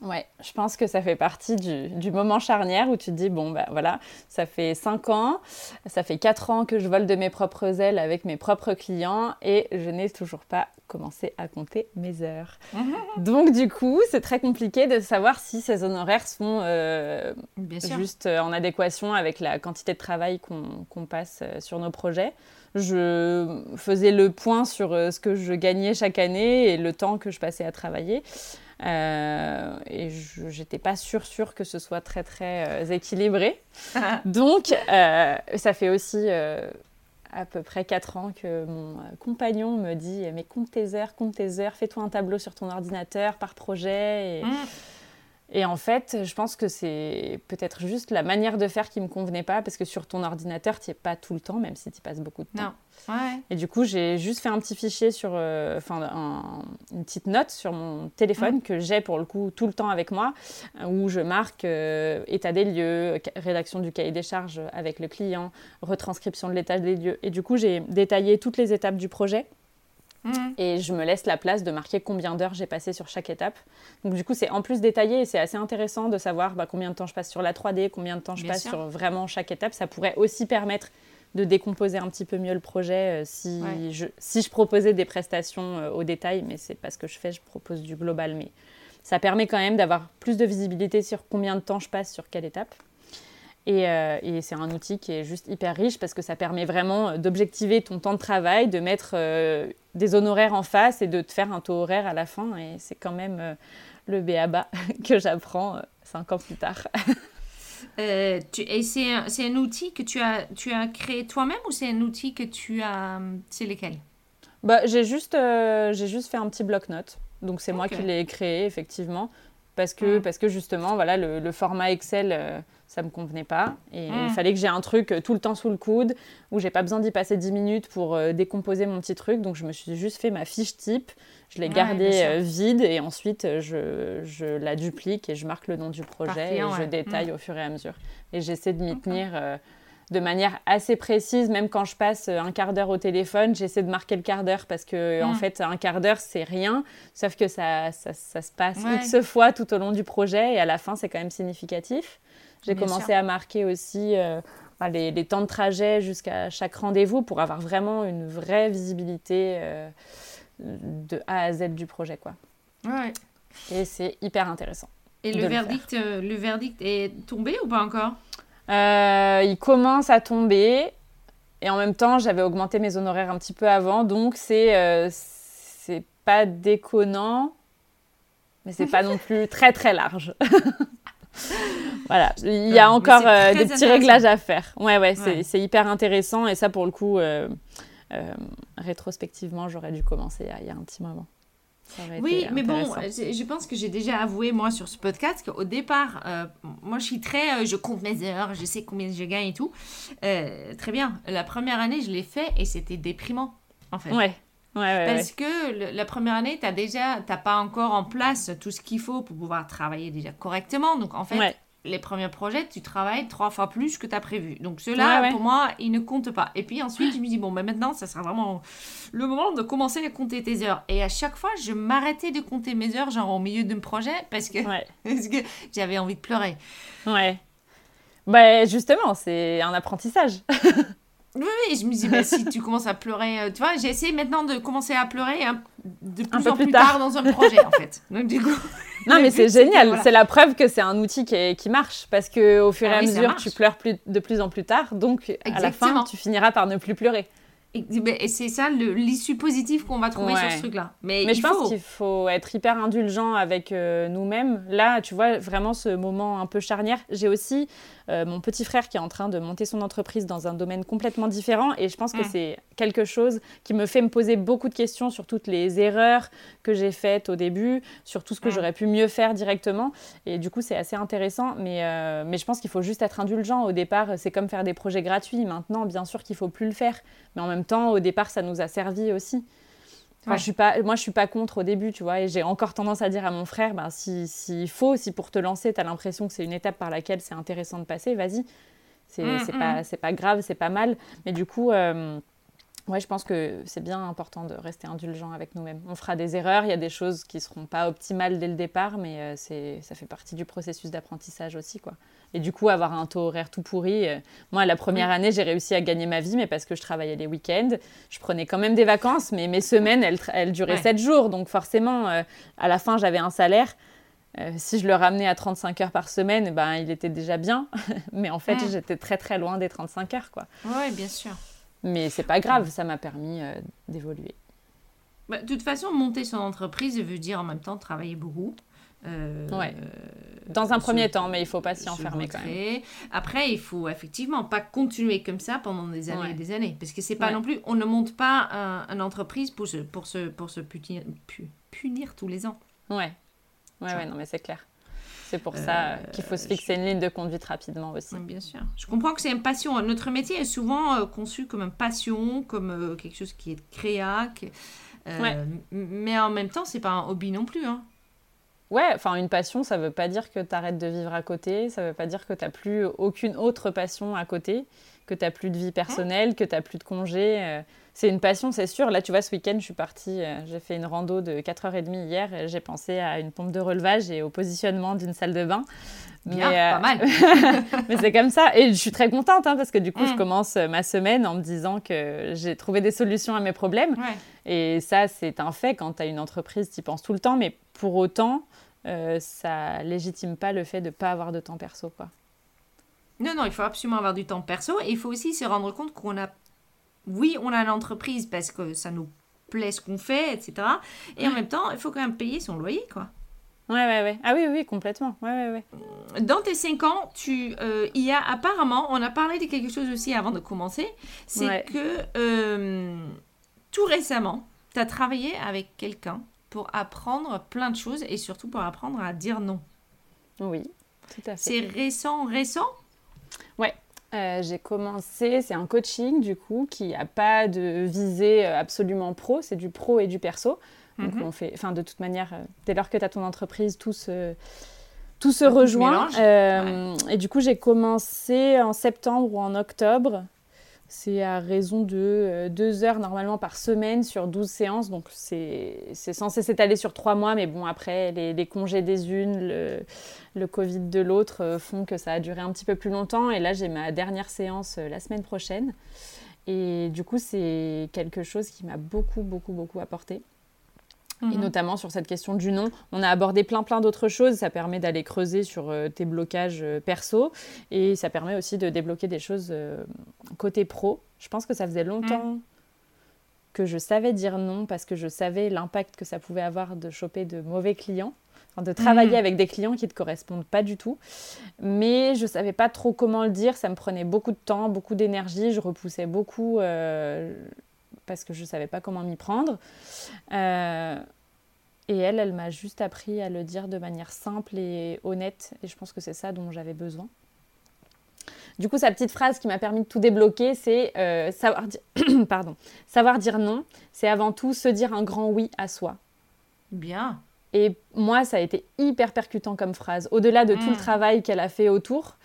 Ouais, je pense que ça fait partie du, du, moment charnière où tu te dis, bon, ben voilà, ça fait 5 ans, ça fait 4 ans que je vole de mes propres ailes avec mes propres clients et je n'ai toujours pas commencé à compter mes heures. *laughs* Donc du coup, c'est très compliqué de savoir si ces honoraires sont euh, juste en adéquation avec la quantité de travail qu'on passe euh, sur nos projets. Je faisais le point sur euh, ce que je gagnais chaque année et le temps que je passais à travailler. Euh, et je n'étais pas sûre, sûre que ce soit très, très euh, équilibré. *laughs* Donc, euh, ça fait aussi à peu près 4 ans que mon compagnon me dit Mais compte tes heures, compte tes heures, fais-toi un tableau sur ton ordinateur par projet. Et, mm. Et en fait, je pense que c'est peut-être juste la manière de faire qui me convenait pas, parce que sur ton ordinateur, tu n'y es pas tout le temps, même si tu passes beaucoup de temps. Non. Ouais. Et du coup, j'ai juste fait un petit fichier sur, euh, enfin, une petite note sur mon téléphone que j'ai pour le coup tout le temps avec moi, où je marque euh, état des lieux, rédaction du cahier des charges avec le client, retranscription de l'état des lieux. Et du coup, j'ai détaillé toutes les étapes du projet Mhm. Et je me laisse la place de marquer combien d'heures j'ai passé sur chaque étape. Donc du coup, c'est en plus détaillé et c'est assez intéressant de savoir bah, combien de temps je passe sur la 3D, combien de temps je passe sur vraiment chaque étape. Ça pourrait aussi permettre de décomposer un petit peu mieux le projet euh, si, je, si je proposais des prestations euh, au détail, mais c'est pas ce que je fais, je propose du global. Mais ça permet quand même d'avoir plus de visibilité sur combien de temps je passe sur quelle étape. Euh, et, c'est un outil qui est juste hyper riche parce que ça permet vraiment euh, d'objectiver ton temps de travail, de mettre euh, des honoraires en face et de te faire un taux horaire à la fin. Et c'est quand même le BABA *laughs* que j'apprends cinq ans plus tard. *laughs* tu, et c'est un, un, outil que tu as, tu as créé toi-même ou c'est un outil que tu as... C'est lequel? Bah, J'ai juste, j'ai juste fait un petit bloc-notes. Donc c'est moi qui l'ai créé, effectivement. Parce que, parce que justement, voilà, le, le format Excel ça me convenait pas. Et il mm. fallait que j'ai un truc euh, tout le temps sous le coude, où j'ai pas besoin d'y passer 10 minutes pour euh, décomposer mon petit truc. Donc je me suis juste fait ma fiche type, je l'ai gardée euh, vide et ensuite je, je, la duplique et je marque le nom du projet et je détaille mm. au fur et à mesure. Et j'essaie de m'y tenir de manière assez précise, même quand je passe un quart d'heure au téléphone, j'essaie de marquer le quart d'heure parce que en mm. fait un quart d'heure c'est rien, sauf que ça, ça, ça se passe X fois tout au long du projet et à la fin c'est quand même significatif. J'ai commencé à marquer aussi euh, bah, les, temps de trajet jusqu'à chaque rendez-vous pour avoir vraiment une vraie visibilité euh, de A à Z du projet. Quoi. Ouais. Et c'est hyper intéressant. Et le verdict, euh, le verdict est tombé ou pas encore? Il commence à tomber. Et en même temps, j'avais augmenté mes honoraires un petit peu avant. Donc, c'est c'est pas déconnant. Mais c'est pas non plus très très large. *laughs* voilà, il y a encore euh, des petits réglages à faire. Ouais, ouais, c'est hyper intéressant et ça, pour le coup, euh, euh, rétrospectivement, j'aurais dû commencer il y a un petit moment. Oui, mais bon, je pense que j'ai déjà avoué, moi, sur ce podcast, qu'au départ, moi, je suis très. je compte mes heures, je sais combien je gagne et tout. très bien. La première année, je l'ai fait et c'était déprimant, en fait. Ouais. Parce que la première année, tu déjà, t'as pas encore en place tout ce qu'il faut pour pouvoir travailler déjà correctement. Donc en fait, les premiers projets, tu travailles trois fois plus que tu as prévu. Donc ceux-là, pour moi, ils ne comptent pas. Et puis ensuite, je me dis, bon, ben maintenant, ça sera vraiment le moment de commencer à compter tes heures. Et à chaque fois, je m'arrêtais de compter mes heures, genre au milieu d'un projet, parce que, *laughs* parce que j'avais envie de pleurer. Ouais. Bah, justement, c'est un apprentissage. *laughs* Oui, je me dis, bah, si tu commences à pleurer, euh, tu vois, j'ai essayé maintenant de commencer à pleurer hein, de plus en plus, tard. dans un projet, en fait. *laughs* Donc, du coup, non, mais c'est génial. C'est la preuve que c'est un outil qui, qui, marche parce que au fur et ah à mesure, tu pleures plus, de plus en plus tard. Donc, à la fin, tu finiras par ne plus pleurer. Et c'est ça l'issue positive qu'on va trouver sur ce truc-là. Mais, je pense qu'il faut être hyper indulgent avec euh, nous-mêmes. Là, tu vois, vraiment ce moment un peu charnière. J'ai aussi mon petit frère qui est en train de monter son entreprise dans un domaine complètement différent. Et je pense que c'est quelque chose qui me fait me poser beaucoup de questions sur toutes les erreurs que j'ai faites au début, sur tout ce que j'aurais pu mieux faire directement. Et du coup, c'est assez intéressant. Mais, euh, mais je pense qu'il faut juste être indulgent. Au départ, c'est comme faire des projets gratuits. Maintenant, bien sûr qu'il faut plus le faire. Mais en même temps, au départ, ça nous a servi aussi. Je suis pas, moi, je suis pas contre au début, tu vois, et j'ai encore tendance à dire à mon frère, ben, s'il si faut, si pour te lancer, tu as l'impression que c'est une étape par laquelle c'est intéressant de passer, vas-y. C'est mm, mm. pas, pas grave, c'est pas mal. Mais du coup, euh, Ouais, je pense que c'est bien important de rester indulgent avec nous-mêmes. On fera des erreurs, il y a des choses qui ne seront pas optimales dès le départ, mais euh, c'est, ça fait partie du processus d'apprentissage aussi. Quoi. Et du coup, avoir un taux horaire tout pourri. Euh, moi, la première année, j'ai réussi à gagner ma vie, mais parce que je travaillais les week-ends. Je prenais quand même des vacances, mais mes semaines, elles, elles duraient 7 jours. Donc forcément, euh, à la fin, j'avais un salaire. si je le ramenais à 35 heures par semaine, ben, il était déjà bien. *laughs* mais en fait, j'étais très très loin des 35 heures. Quoi. Oui, bien sûr. Mais c'est pas grave, ça m'a permis euh, d'évoluer. Bah, de toute façon, monter son entreprise veut dire en même temps travailler beaucoup. Euh, ouais. Dans un premier temps, mais il faut pas s'y enfermer quand même. Après, il faut effectivement pas continuer comme ça pendant des années et des années, parce que c'est pas non plus, on ne monte pas une entreprise pour se pour se pour se punir, punir tous les ans. Ouais. Ouais, ouais, non, mais c'est clair. C'est pour ça euh, qu'il faut se fixer une ligne de conduite rapidement aussi. bien sûr. Je comprends que c'est une passion. Notre métier est souvent euh, conçu comme une passion, comme euh, quelque chose qui est créa. Mais en même temps, c'est pas un hobby non plus. Hein. Ouais, enfin une passion, ça veut pas dire que tu arrêtes de vivre à côté, ça veut pas dire que tu n'as plus aucune autre passion à côté, que tu n'as plus de vie personnelle, que tu n'as plus de congés c'est une passion, c'est sûr. Là, tu vois, ce week-end, je suis partie, euh, j'ai fait une rando de 4h30 hier. J'ai pensé à une pompe de relevage et au positionnement d'une salle de bain. Bien, mais, pas mal. *laughs* mais c'est comme ça. Et je suis très contente hein, parce que du coup, je mm. commence ma semaine en me disant que j'ai trouvé des solutions à mes problèmes. Et ça, c'est un fait. Quand tu as une entreprise, tu y penses tout le temps. Mais pour autant, euh, ça légitime pas le fait de ne pas avoir de temps perso. Quoi. Non, non, il faut absolument avoir du temps perso. Et il faut aussi se rendre compte qu'on a oui, on a l'entreprise parce que ça nous plaît ce qu'on fait, etc. Et en même temps, il faut quand même payer son loyer, quoi. Ouais, ouais, ouais. Ah oui, oui, complètement. Ouais, ouais, ouais. Dans tes 5 ans, tu, euh, il y a apparemment, on a parlé de quelque chose aussi avant de commencer, c'est que euh, tout récemment, tu as travaillé avec quelqu'un pour apprendre plein de choses et surtout pour apprendre à dire non. Oui, tout à fait. C'est récent, récent? Euh, j'ai commencé, c'est un coaching du coup qui n'a pas de visée euh, absolument pro, c'est du pro et du perso. Donc mhm. on fait, enfin de toute manière, euh, dès lors que tu as ton entreprise, tout se, tout se rejoint. Et du coup j'ai commencé en septembre ou en octobre c'est à raison de euh, deux heures normalement par semaine sur 12 séances. Donc c'est censé s'étaler sur trois mois, mais bon, après, les, congés des unes, le, le Covid de l'autre euh, font que ça a duré un petit peu plus longtemps. Et là, j'ai ma dernière séance euh, la semaine prochaine. Et du coup, c'est quelque chose qui m'a beaucoup, beaucoup, beaucoup apporté et mhm. notamment sur cette question du nom. On a abordé plein plein d'autres choses, ça permet d'aller creuser sur euh, tes blocages euh, perso et ça permet aussi de débloquer des choses euh, côté pro. Je pense que ça faisait longtemps mhm. que je savais dire non parce que je savais l'impact que ça pouvait avoir de choper de mauvais clients. de travailler mhm. avec des clients qui ne te correspondent pas du tout. Mais je ne savais pas trop comment le dire. Ça me prenait beaucoup de temps, beaucoup d'énergie. Je repoussais beaucoup parce que je ne savais pas comment m'y prendre. Euh, et elle, elle m'a juste appris à le dire de manière simple et honnête. Et je pense que c'est ça dont j'avais besoin. Du coup, sa petite phrase qui m'a permis de tout débloquer, c'est euh, savoir, *coughs* Pardon. savoir dire non. C'est avant tout se dire un grand oui à soi. Bien. Et moi, ça a été hyper percutant comme phrase. Au-delà de tout le Mm. travail qu'elle a fait autour,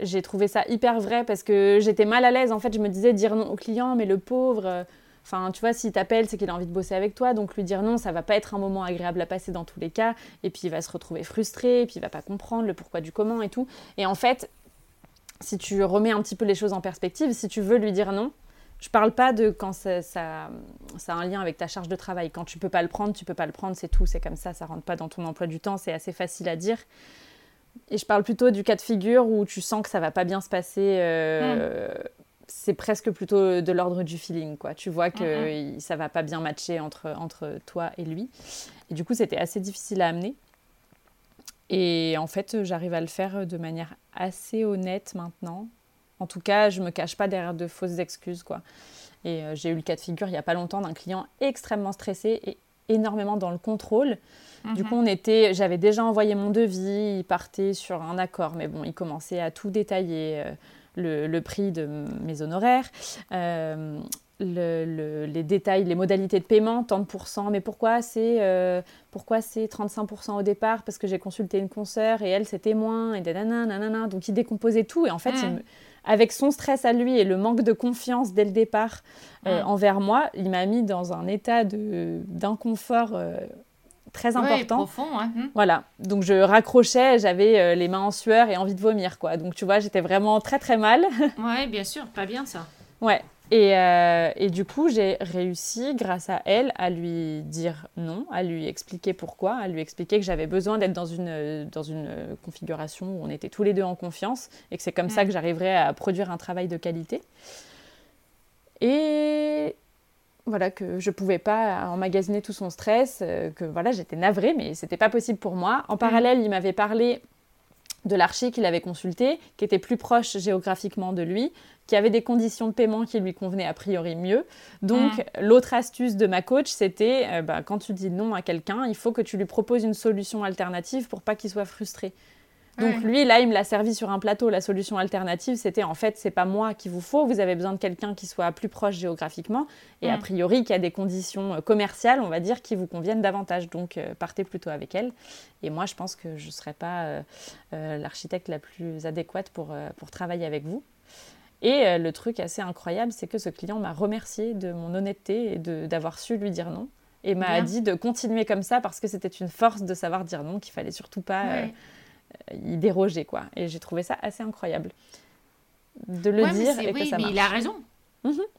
j'ai trouvé ça hyper vrai parce que j'étais mal à l'aise. En fait, je me disais dire non au client, mais le pauvre. Enfin, tu vois, s'il t'appelle, c'est qu'il a envie de bosser avec toi. Donc, lui dire non, ça va pas être un moment agréable à passer dans tous les cas. Et puis, il va se retrouver frustré. Et puis, il va pas comprendre le pourquoi du comment et tout. Et en fait, si tu remets un petit peu les choses en perspective, si tu veux lui dire non, je parle pas de quand ça, ça, ça a un lien avec ta charge de travail. Quand tu peux pas le prendre, tu peux pas le prendre, c'est tout, c'est comme ça, ça rentre pas dans ton emploi du temps, c'est assez facile à dire. Et je parle plutôt du cas de figure où tu sens que ça va pas bien se passer. euh, C'est presque plutôt de l'ordre du feeling, quoi. Tu vois que il- ça va pas bien matcher entre, entre toi et lui. Et du coup, c'était assez difficile à amener. Et en fait, j'arrive à le faire de manière assez honnête maintenant. En tout cas, je me cache pas derrière de fausses excuses, quoi. Et euh, j'ai eu le cas de figure il y a pas longtemps d'un client extrêmement stressé et énormément dans le contrôle. Du coup, on était, j'avais déjà envoyé mon devis, il partait sur un accord, mais bon, il commençait à tout détailler, euh, le, le prix de mes honoraires, euh, le- le- les détails, les modalités de paiement, tant de pourcents, mais pourquoi c'est euh, pourquoi c'est 35% au départ? Parce que j'ai consulté une consoeur et elle c'était moins, et nanana, nanana. Donc il décomposait tout. Et en fait, il me- avec son stress à lui et le manque de confiance dès le départ euh, envers moi, il m'a mis dans un état de- d'inconfort très Ouais, important. profond, hein. Hmm. Voilà, donc je raccrochais, j'avais euh, les mains en sueur et envie de vomir, quoi. Donc tu vois, j'étais vraiment très très mal. *laughs* Ouais, bien sûr, pas bien ça. ouais. Et, euh, et du coup, j'ai réussi, grâce à elle, à lui dire non, à lui expliquer pourquoi, à lui expliquer que j'avais besoin d'être dans une, euh, dans une configuration où on était tous les deux en confiance et que c'est comme ça Mm. que j'arriverais à produire un travail de qualité. Et voilà que je pouvais pas emmagasiner tout son stress, euh, que voilà j'étais navrée, mais c'était pas possible pour moi. En parallèle, il m'avait parlé de l'archi qu'il avait consulté, qui était plus proche géographiquement de lui, qui avait des conditions de paiement qui lui convenaient a priori mieux. Donc l'autre astuce de ma coach, c'était euh, bah, quand tu dis non à quelqu'un, il faut que tu lui proposes une solution alternative pour pas qu'il soit frustré. Donc Ouais. lui, là, il me l'a servi sur un plateau. La solution alternative, c'était en fait, c'est pas moi qu'il vous faut. Vous avez besoin de quelqu'un qui soit plus proche géographiquement et a priori qui a des conditions euh, commerciales, on va dire, qui vous conviennent davantage. Donc euh, partez plutôt avec elle. Et moi, je pense que je ne serais pas euh, euh, l'architecte la plus adéquate pour, pour travailler avec vous. Et le truc assez incroyable, c'est que ce client m'a remercié de mon honnêteté et de- d'avoir su lui dire non. Et m'a dit de continuer comme ça parce que c'était une force de savoir dire non, qu'il fallait surtout pas euh. Y déroger. quoi. Et j'ai trouvé ça assez incroyable de le Ouais, dire et que ça mais marche. il a raison.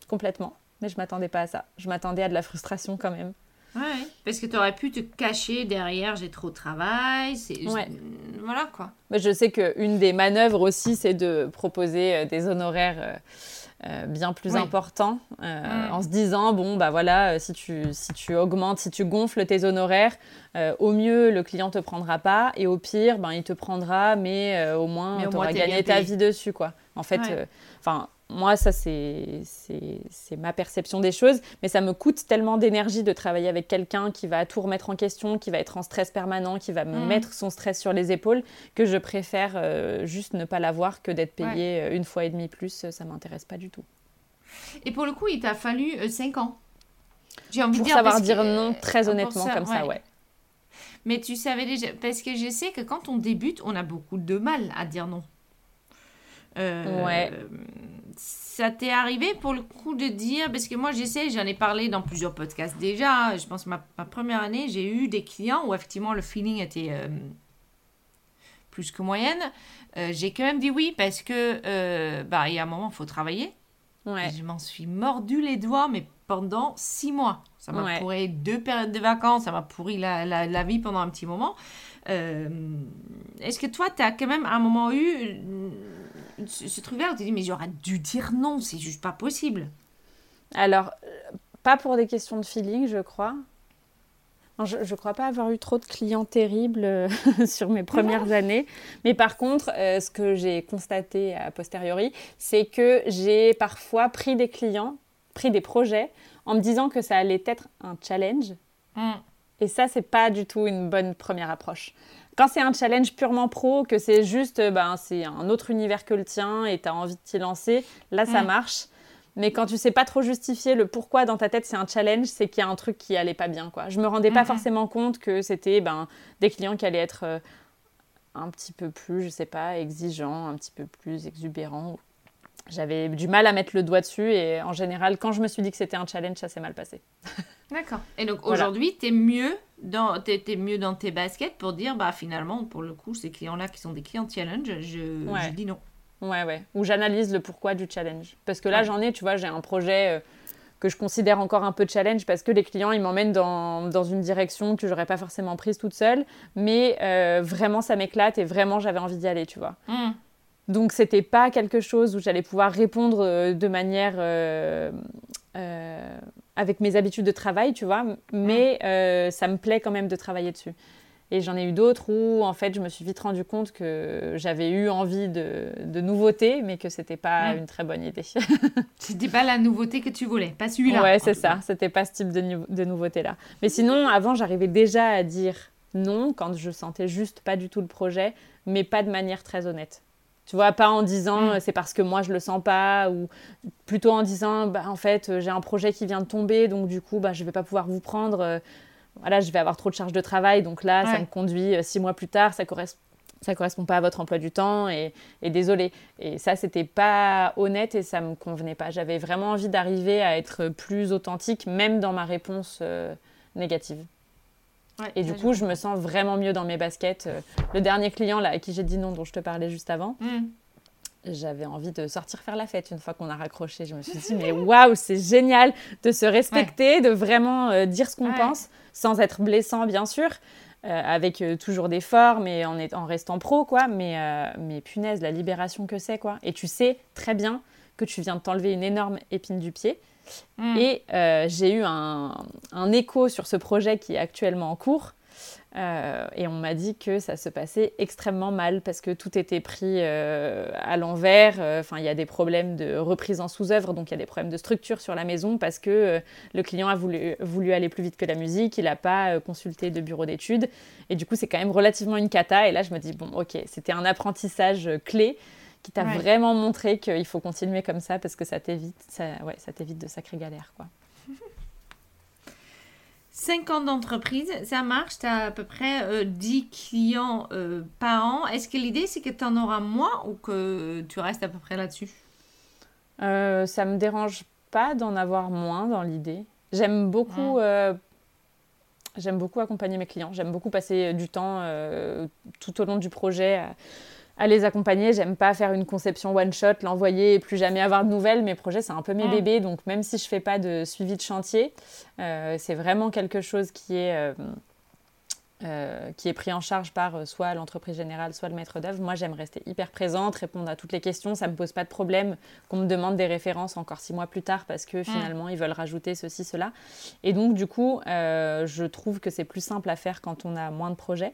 Complètement. Mais je m'attendais pas à ça. Je m'attendais à de la frustration quand même. Ouais, parce que tu aurais pu te cacher derrière j'ai trop de travail, c'est Ouais. voilà quoi. Mais je sais qu'une des manœuvres aussi, c'est de proposer euh, des honoraires euh, bien plus Oui. importants, euh, Mm. en se disant bon bah voilà, euh, si tu si tu augmentes, si tu gonfles tes honoraires, euh, au mieux le client te prendra pas, et au pire ben il te prendra, mais au moins tu auras gagné ta vie dessus quoi. En fait, Ouais. enfin. Moi, ça, c'est ma perception des choses, mais ça me coûte tellement d'énergie de travailler avec quelqu'un qui va tout remettre en question, qui va être en stress permanent, qui va me Mm. mettre son stress sur les épaules, que je préfère euh, juste ne pas l'avoir que d'être payé euh, une fois et demi plus. euh, Ça m'intéresse pas du tout. Et pour le coup, il t'a fallu 5 ans. J'ai envie Pour de dire savoir que- dire non très honnêtement ça, comme ça, ouais. Mais tu savais déjà, parce que je sais que quand on débute, on a beaucoup de mal à dire non. Euh, Ouais. Ça t'est arrivé pour le coup de dire, parce que moi j'essaie, j'en ai parlé dans plusieurs podcasts déjà, je pense ma, ma première année, j'ai eu des clients où effectivement le feeling était euh, plus que moyenne. Euh, j'ai quand même dit oui parce que bah, il y a un moment, il faut travailler. Ouais. Je m'en suis mordu les doigts, mais pendant six mois. Ça m'a Ouais. pourri deux périodes de vacances, ça m'a pourri la, la, la vie pendant un petit moment. Est-ce que toi, tu as quand même à un moment eu ce, ce truc-là où tu te dis, mais j'aurais dû dire non, c'est juste pas possible. Alors, euh, pas pour des questions de feeling, je crois. Non, je ne crois pas avoir eu trop de clients terribles euh, *laughs* sur mes premières années. Mais par contre, euh, ce que j'ai constaté a posteriori, c'est que j'ai parfois pris des clients, pris des projets, en me disant que ça allait être un challenge. Mm. Et ça, c'est pas du tout une bonne première approche. Quand c'est un challenge purement pro, que c'est juste, euh, ben, c'est un autre univers que le tien et tu as envie de t'y lancer, là, ça Mm. marche. Mais quand tu sais pas trop justifier le pourquoi dans ta tête c'est un challenge, c'est qu'il y a un truc qui allait pas bien. Quoi. Je me rendais pas forcément compte que c'était ben, des clients qui allaient être euh, un petit peu plus, je sais pas, exigeants, un petit peu plus exubérants. J'avais du mal à mettre le doigt dessus et en général, quand je me suis dit que c'était un challenge, ça s'est mal passé. *laughs* D'accord. Et donc aujourd'hui, tu es mieux dans es, mieux dans tes baskets pour dire bah finalement pour le coup ces clients là qui sont des clients challenge, je, je dis non. Ouais, ouais. Ou j'analyse le pourquoi du challenge. Parce que là, j'en ai, tu vois, j'ai un projet euh, que je considère encore un peu challenge parce que les clients, ils m'emmènent dans, dans, une direction que j'aurais pas forcément prise toute seule. Mais euh, vraiment, ça m'éclate et vraiment, j'avais envie d'y aller, tu vois. Hmm. Donc, c'était pas quelque chose où j'allais pouvoir répondre euh, de manière. avec mes habitudes de travail, tu vois. Mais ça me plaît quand même de travailler dessus. Et j'en ai eu d'autres où, en fait, je me suis vite rendu compte que j'avais eu envie de, de nouveauté, mais que c'était pas une très bonne idée. *laughs* c'était pas la nouveauté que tu voulais, pas celui-là. Ouais, c'est ça. C'était pas ce type de, de nouveauté-là. Mais sinon, avant, j'arrivais déjà à dire non quand je sentais juste pas du tout le projet, mais pas de manière très honnête. Tu vois, pas en disant mm. c'est parce que moi je le sens pas, ou plutôt en disant bah, en fait j'ai un projet qui vient de tomber, donc du coup bah, je vais pas pouvoir vous prendre. Euh, voilà, je vais avoir trop de charge de travail, donc là, ça me conduit euh, six mois plus tard, ça correspond ça correspond pas à votre emploi du temps et, désolé. Et ça, c'était pas honnête et ça me convenait pas. J'avais vraiment envie d'arriver à être plus authentique, même dans ma réponse euh, négative. Et du coup, je me sens vraiment mieux dans mes baskets. Euh, le dernier client là, à qui j'ai dit non, dont je te parlais juste avant, mm. j'avais envie de sortir faire la fête une fois qu'on a raccroché. Je me suis dit, mais waouh, c'est génial de se respecter, de vraiment dire ce qu'on pense sans être blessant bien sûr, euh, avec euh, toujours des formes et en, en restant pro quoi, mais, euh, mais punaise, la libération que c'est quoi. Et tu sais très bien que tu viens de t'enlever une énorme épine du pied. Mm. Et j'ai eu un, écho sur ce projet qui est actuellement en cours euh, et on m'a dit que ça se passait extrêmement mal parce que tout était pris euh, à l'envers. Euh, enfin, il y a des problèmes de reprise en sous-œuvre, donc il y a des problèmes de structure sur la maison parce que le client a voulu, voulu, aller plus vite que la musique, il n'a pas consulté de bureau d'études. Et du coup, c'est quand même relativement une cata. Et là, je me dis, bon, ok, c'était un apprentissage clé qui t'a vraiment montré qu'il faut continuer comme ça parce que ça t'évite, ça, ouais, ça t'évite de sacrées galères, quoi. *laughs* 5 ans d'entreprise, ça marche, tu as à peu près 10 euh, clients euh, par an. Est-ce que l'idée, c'est que tu en auras moins ou que tu restes à peu près là-dessus? Euh, Ça me dérange pas d'en avoir moins dans l'idée. J'aime beaucoup, euh, j'aime beaucoup accompagner mes clients. J'aime beaucoup passer du temps tout au long du projet à les accompagner. J'aime pas faire une conception one shot, l'envoyer et plus jamais avoir de nouvelles. Mes projets, c'est un peu mes mm. bébés, donc même si je fais pas de suivi de chantier, euh, c'est vraiment quelque chose qui est euh, euh, qui est pris en charge par soit l'entreprise générale, soit le maître d'œuvre. Moi, j'aime rester hyper présente, répondre à toutes les questions. Ça me pose pas de problème qu'on me demande des références encore six mois plus tard parce que mm. finalement, ils veulent rajouter ceci, cela. Et donc, du coup, je trouve que c'est plus simple à faire quand on a moins de projets.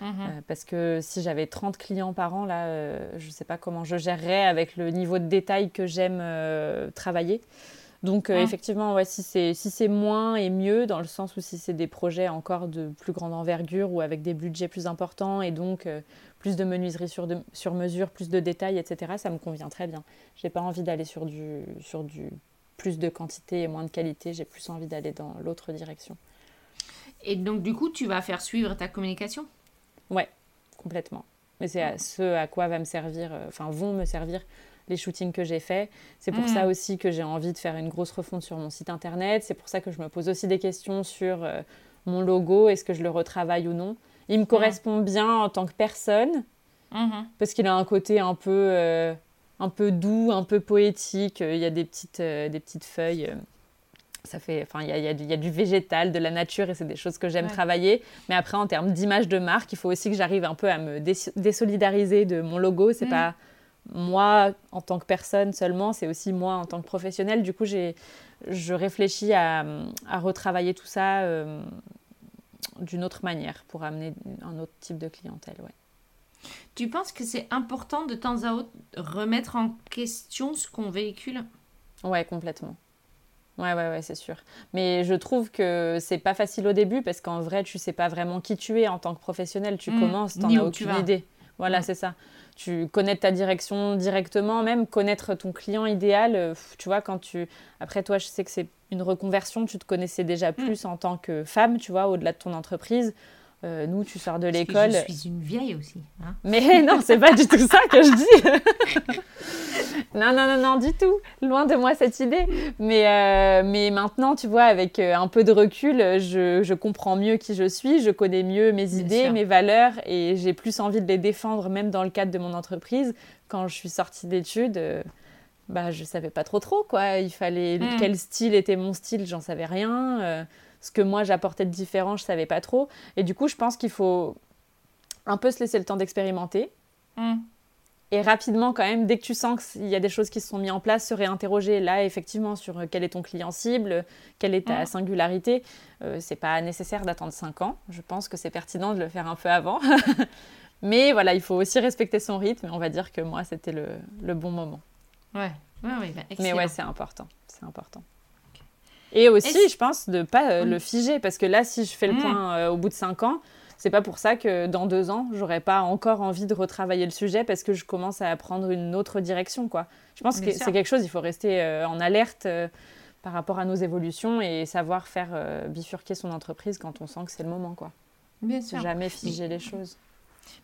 Mhm. Euh, parce que si j'avais 30 clients par an, là, euh, je ne sais pas comment je gérerais avec le niveau de détail que j'aime euh, travailler. Donc effectivement, ouais, si c'est si moins et mieux, dans le sens où si c'est des projets encore de plus grande envergure ou avec des budgets plus importants et donc plus de menuiserie sur, sur mesure, plus de détails, etc., ça me convient très bien. J'ai pas envie d'aller sur du, sur du plus de quantité et moins de qualité, j'ai plus envie d'aller dans l'autre direction. Et donc du coup, tu vas faire suivre ta communication? Ouais, complètement. Mais c'est ce à quoi va me servir, euh, enfin vont me servir les shootings que j'ai faits. C'est pour ça mm. aussi que j'ai envie de faire une grosse refonte sur mon site internet. C'est pour ça que je me pose aussi des questions sur euh, mon logo, est-ce que je le retravaille ou non. Il me correspond bien en tant que personne, mm-hmm. parce qu'il a un côté un peu, euh, un peu doux, un peu poétique. Il y a des petites, des petites feuilles ça fait, enfin, il y a, y a, du végétal, de la nature, et c'est des choses que j'aime travailler. Mais après, en termes d'image de marque, il faut aussi que j'arrive un peu à me désolidariser de mon logo. C'est mm. pas moi en tant que personne seulement, c'est aussi moi en tant que professionnel. Du coup, j'ai, je réfléchis à, à, retravailler tout ça euh, d'une autre manière pour amener un autre type de clientèle. Ouais. Tu penses que c'est important de temps à autre remettre en question ce qu'on véhicule? Ouais, complètement. Ouais, ouais, ouais, c'est sûr. Mais je trouve que c'est pas facile au début parce qu'en vrai, tu sais pas vraiment qui tu es en tant que professionnel. Tu mmh, commences, t'en as aucune idée. Voilà, Mm. c'est ça. Tu connais ta direction directement, même connaître ton client idéal. euh, tu vois, quand tu. Après, toi, je sais que c'est une reconversion, tu te connaissais déjà plus en tant que femme, tu vois, au-delà de ton entreprise. Euh, nous, tu sors de l'école. Je suis une vieille aussi. hein. Mais *laughs* non, c'est pas du tout ça que je dis. *laughs* non, non, non, non, du tout. Loin de moi cette idée. Mais, euh, mais maintenant, tu vois, avec euh, un peu de recul, je, je comprends mieux qui je suis, je connais mieux mes Bien idées, sûr. mes valeurs, et j'ai plus envie de les défendre, même dans le cadre de mon entreprise. Quand je suis sortie d'études, euh, bah, je savais pas trop trop, quoi. Il fallait... Mm. Quel style était mon style, j'en savais rien. Ce que moi, j'apportais de différent, je savais pas trop. Et du coup, je pense qu'il faut un peu se laisser le temps d'expérimenter. Mm. Et rapidement, quand même, dès que tu sens qu'il y a des choses qui se sont mises en place, se réinterroger là, effectivement, sur euh, quel est ton client cible, quelle est ta Mm. singularité. Euh, c'est pas nécessaire d'attendre 5 ans. Je pense que c'est pertinent de le faire un peu avant. *laughs* Mais voilà, il faut aussi respecter son rythme. On va dire que moi, c'était le, le bon moment. Ouais, ouais, ouais, bah, Mais ouais, c'est important. C'est important. Et aussi, je pense, de pas euh, le figer. Parce que là, si je fais le point euh, au bout de 5 ans, c'est pas pour ça que dans deux ans, j'aurais pas encore envie de retravailler le sujet parce que je commence à prendre une autre direction, quoi. Je pense Bien que c'est quelque chose, il faut rester euh, en alerte euh, par rapport à nos évolutions et savoir faire bifurquer son entreprise quand on sent que c'est le moment, quoi. Bien sûr. Jamais figer les choses.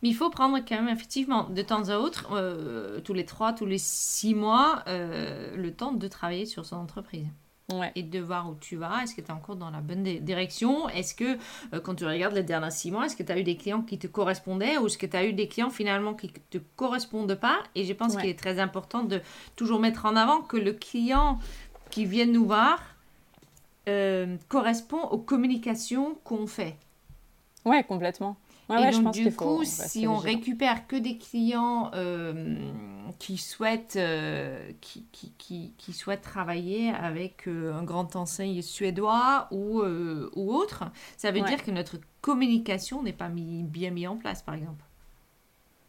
Mais il faut prendre quand même effectivement de temps à autre, euh, tous les trois, tous les six mois, euh, le temps de travailler sur son entreprise Ouais. et de voir où tu vas. Est-ce que tu es encore dans la bonne di- direction? Est-ce que euh, quand tu regardes les derniers six mois, est-ce que tu as eu des clients qui te correspondaient ou est-ce que tu as eu des clients finalement qui ne te correspondent pas? Et je pense Ouais. qu'il est très important de toujours mettre en avant que le client qui vient nous voir euh, correspond aux communications qu'on fait. Ouais, complètement. Ouais, et ouais, je donc, pense du faut coup, si on vigilant. récupère que des clients euh, qui, souhaitent, euh, qui, qui, qui, qui souhaitent travailler avec euh, un grand enseigne suédois ou, ou autre, ça veut Ouais. dire que notre communication n'est pas mis, bien mise en place, par exemple.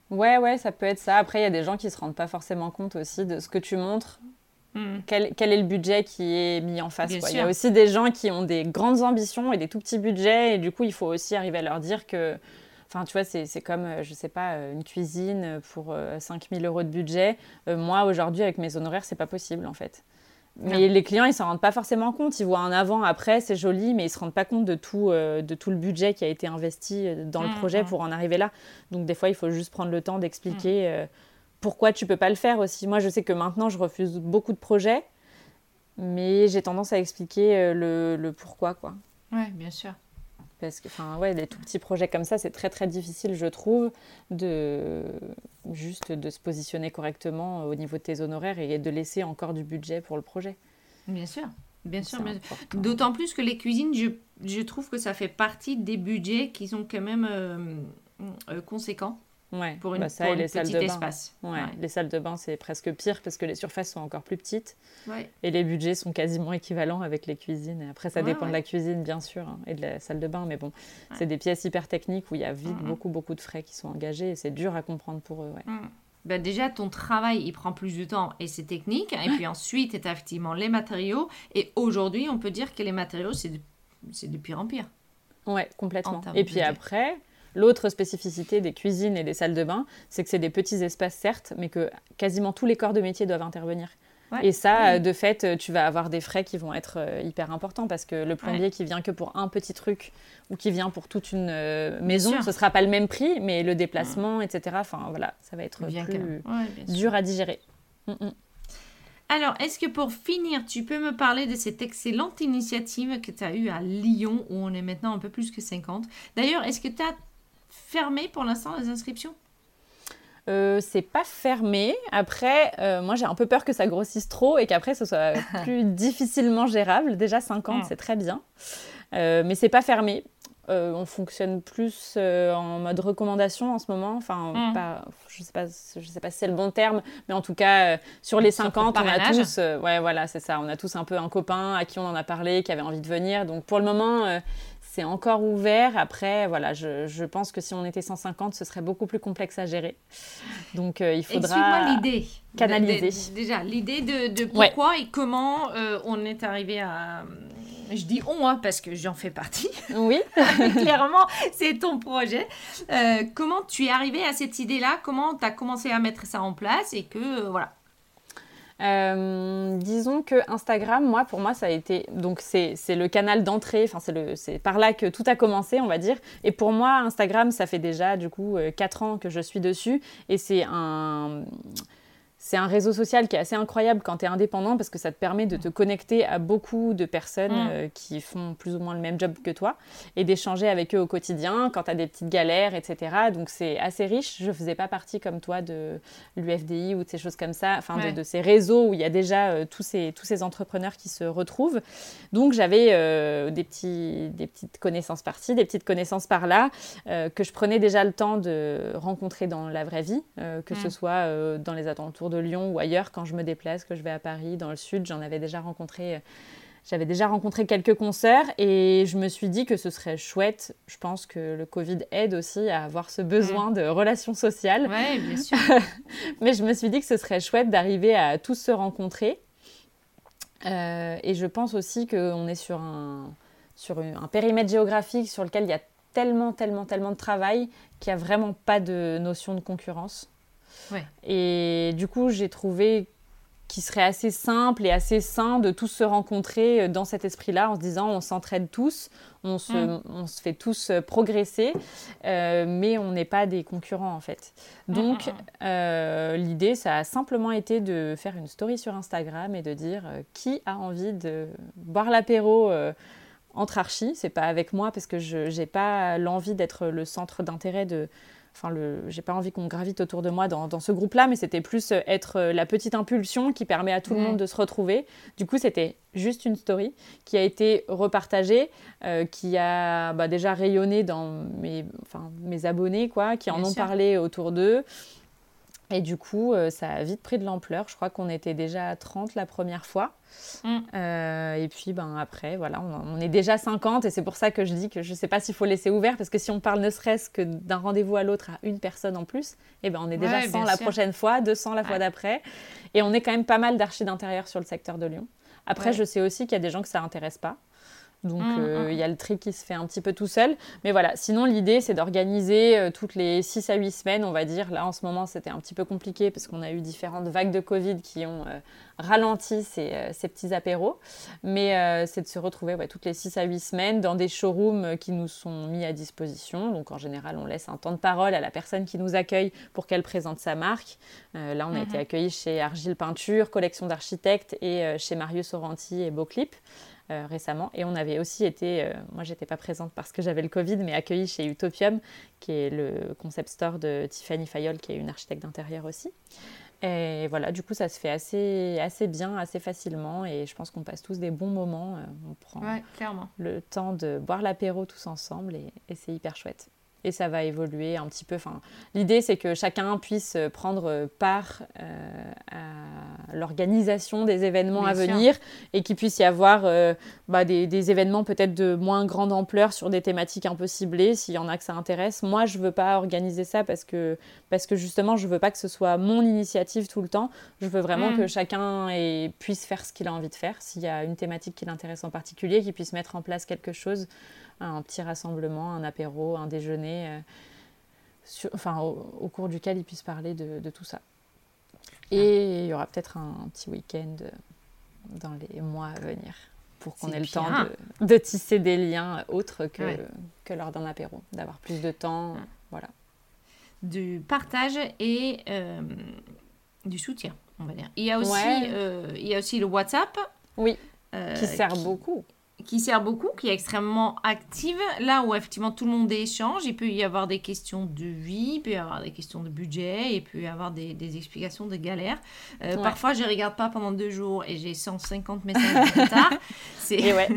Ouais, ouais, ça peut être ça. Après, il y a des gens qui se rendent pas forcément compte aussi de ce que tu montres quel, quel est le budget qui est mis en face. Il y a aussi des gens qui ont des grandes ambitions et des tout petits budgets, et du coup, il faut aussi arriver à leur dire que. Enfin, tu vois, c'est comme, euh, je sais pas, euh, une cuisine pour euh, 5000 euros de budget. Moi, aujourd'hui, avec mes honoraires, c'est pas possible, en fait. Mais Non. les clients, ils s'en rendent pas forcément compte. Ils voient un avant, après, c'est joli, mais ils se rendent pas compte de tout, euh, de tout le budget qui a été investi dans le Mhm. projet pour en arriver là. Donc, des fois, il faut juste prendre le temps d'expliquer euh, pourquoi tu peux pas le faire aussi. Moi, je sais que maintenant, je refuse beaucoup de projets, mais j'ai tendance à expliquer euh, le, le pourquoi, quoi. Oui, bien sûr. Parce que, enfin, ouais, des tout petits projets comme ça, c'est très très difficile, je trouve, de juste de se positionner correctement au niveau de tes honoraires et de laisser encore du budget pour le projet. Bien sûr. Bien sûr. Bien-. D'autant plus que les cuisines, je, je trouve que ça fait partie des budgets qui sont quand même euh, euh, conséquents Ouais, pour, une, bah, ça pour et un les salles de bain. espace. Ouais, les salles de bain, c'est presque pire parce que les surfaces sont encore plus petites Ouais. et les budgets sont quasiment équivalents avec les cuisines. Et après, ça Ouais, dépend ouais. de la cuisine, bien sûr, hein, et de la salle de bain, mais bon, Ouais. c'est des pièces hyper techniques où il y a vite beaucoup, beaucoup de frais qui sont engagés et c'est dur à comprendre pour eux. Ouais. Mm. Ben déjà, ton travail, il prend plus de temps et c'est technique. Et puis *laughs* ensuite, tu as effectivement les matériaux. Et aujourd'hui, on peut dire que les matériaux, c'est de, c'est de pire en pire. Ouais, En complètement. Et puis après, l'autre spécificité des cuisines et des salles de bain, c'est que c'est des petits espaces, certes, mais que quasiment tous les corps de métier doivent intervenir. Ouais. Et ça, Ouais. de fait, tu vas avoir des frais qui vont être euh, hyper importants parce que le plombier qui vient que pour un petit truc ou qui vient pour toute une euh, maison, ce sera pas le même prix, mais le déplacement, etc. Enfin voilà, ça va être Bien plus dur à digérer. Mm, mm. Alors, est-ce que pour finir, tu peux me parler de cette excellente initiative que tu as eue à Lyon, où on est maintenant un peu plus que 50 D'ailleurs, est-ce que tu as fermé pour l'instant les inscriptions? Euh, c'est pas fermé. Après, euh, moi j'ai un peu peur que ça grossisse trop et qu'après ce soit *laughs* plus difficilement gérable. Déjà 50, Mm. c'est très bien. Euh, mais c'est pas fermé. On fonctionne plus en mode recommandation en ce moment. Enfin, Mm. pas, je sais pas, je sais pas si c'est le bon terme, mais en tout cas, sur les Sorte de 50, on a tous, ouais, voilà, c'est ça. On a tous un peu un copain à qui on en a parlé, qui avait envie de venir. Donc pour le moment, c'est encore ouvert. Après, voilà, je, je pense que si on était 150, ce serait beaucoup plus complexe à gérer. Donc euh, il faudra. L'idée. canaliser. De- de- déjà, l'idée de, de Ouais. pourquoi et comment euh, on est arrivé à, je dis on hein, parce que j'en fais partie. Oui. *laughs* Clairement, c'est ton projet. Euh, comment tu es arrivé à cette idée-là? Comment tu as commencé à mettre ça en place? Et que voilà euh, disons que Instagram, moi, pour moi, ça a été. Donc, c'est le canal d'entrée, enfin, c'est par là que tout a commencé, on va dire. Et pour moi, Instagram, ça fait déjà, du coup, 4 ans que je suis dessus. Et c'est un c'est un réseau social qui est assez incroyable quand tu es indépendant parce que ça te permet de te connecter à beaucoup de personnes mm. euh, qui font plus ou moins le même job que toi et d'échanger avec eux au quotidien quand tu as des petites galères, etc. Donc c'est assez riche. Je faisais pas partie comme toi de l'UFDI ou de ces choses comme ça, enfin de, ces réseaux où il y a déjà euh, tous, ces, tous ces entrepreneurs qui se retrouvent. Donc j'avais euh, des, petits, des petites connaissances par-ci, des petites connaissances par-là que je prenais déjà le temps de rencontrer dans la vraie vie, que ce mm. soit dans les alentours de Lyon ou ailleurs quand je me déplace, que je vais à Paris, dans le sud, j'en avais déjà rencontré. Euh, j'avais déjà rencontré quelques concerts et je me suis dit que ce serait chouette. Je pense que le Covid aide aussi à avoir ce besoin de relations sociales. Oui, bien sûr. *laughs* Mais je me suis dit que ce serait chouette d'arriver à tous se rencontrer. Euh, et je pense aussi qu'on est sur un, sur un périmètre géographique sur lequel il y a tellement, tellement, tellement de travail qu'il n'y a vraiment pas de notion de concurrence. Et du coup, j'ai trouvé qu'il serait assez simple et assez sain de tous se rencontrer euh, dans cet esprit-là en se disant on s'entraide tous, on se, mm. on se, fait tous euh, progresser, euh, mais on n'est pas des concurrents en fait. Mm, Donc mm, l'idée, ça a simplement été de faire une story sur Instagram et de dire qui a envie de boire l'apéro entre archis. C'est pas avec moi parce que je n'ai pas l'envie d'être le centre d'intérêt de Enfin, j'ai pas envie qu'on gravite autour de moi dans, ce groupe-là, mais c'était plus euh, être euh, la petite impulsion qui permet à tout le monde de se retrouver. Du coup, c'était juste une story qui a été repartagée, euh, qui a bah, déjà rayonné dans mes, enfin, mes abonnés, quoi, qui en ont parlé autour d'eux. Et du coup, euh, ça a vite pris de l'ampleur. Je crois qu'on était déjà à 30 la première fois. Mm. Euh, et puis, ben, après, voilà, on, est déjà 50. Et c'est pour ça que je dis que je ne sais pas s'il faut laisser ouvert. Parce que si on parle ne serait-ce que d'un rendez-vous à l'autre à une personne en plus, eh ben, on est déjà 100 la prochaine fois, 200 la fois d'après. Et on est quand même pas mal d'archis d'intérieur sur le secteur de Lyon. Après, je sais aussi qu'il y a des gens que ça intéresse pas. Donc mm, euh, mm. il y a le tri qui se fait un petit peu tout seul. Mais voilà, sinon l'idée c'est d'organiser euh, toutes les 6 à 8 semaines, on va dire. Là en ce moment c'était un petit peu compliqué parce qu'on a eu différentes vagues de Covid qui ont euh, ralenti ces, petits apéros. Mais c'est de se retrouver toutes les 6 à 8 semaines dans des showrooms qui nous sont mis à disposition. Donc en général on laisse un temps de parole à la personne qui nous accueille pour qu'elle présente sa marque. là on a été mm-hmm. accueillis chez Argile Peinture, collection d'architectes et chez Marius Oranti et Beauclip. Euh, récemment. Et on avait aussi été, euh, moi j'étais pas présente parce que j'avais le Covid, mais accueillie chez Utopium, qui est le concept store de Tiffany Fayol, qui est une architecte d'intérieur aussi. Et voilà, du coup, ça se fait assez, assez bien, assez facilement. Et je pense qu'on passe tous des bons moments. Euh, on prend clairement. le temps de boire l'apéro tous ensemble et c'est hyper chouette et ça va évoluer un petit peu. Enfin, L'idée, c'est que chacun puisse prendre part euh, à l'organisation des événements à venir et qu'il puisse y avoir euh, bah, des, événements peut-être de moins grande ampleur sur des thématiques un peu ciblées, s'il y en a que ça intéresse. Moi, je ne veux pas organiser ça parce que, parce que justement, je ne veux pas que ce soit mon initiative tout le temps. Je veux vraiment mm. que chacun puisse faire ce qu'il a envie de faire. S'il y a une thématique qui l'intéresse en particulier, qu'il puisse mettre en place quelque chose un petit rassemblement, un apéro, un déjeuner, euh, enfin, au, cours duquel ils puissent parler de, tout ça. Et il y aura peut-être un, petit week-end euh, dans les mois à venir pour qu'on ait le temps de, tisser des liens autres que, que lors d'un apéro, d'avoir plus de temps. Voilà. Du partage et euh, du soutien, on va dire. Il y a aussi, il y a aussi le WhatsApp. Oui, qui sert beaucoup qui sert beaucoup, qui est extrêmement active. Là où effectivement tout le monde échange, il peut y avoir des questions de vie, il peut y avoir des questions de budget, il peut y avoir des, des explications de galères. Euh, parfois, je ne regarde pas pendant deux jours et j'ai 150 messages de retard. *laughs* C'est ouais.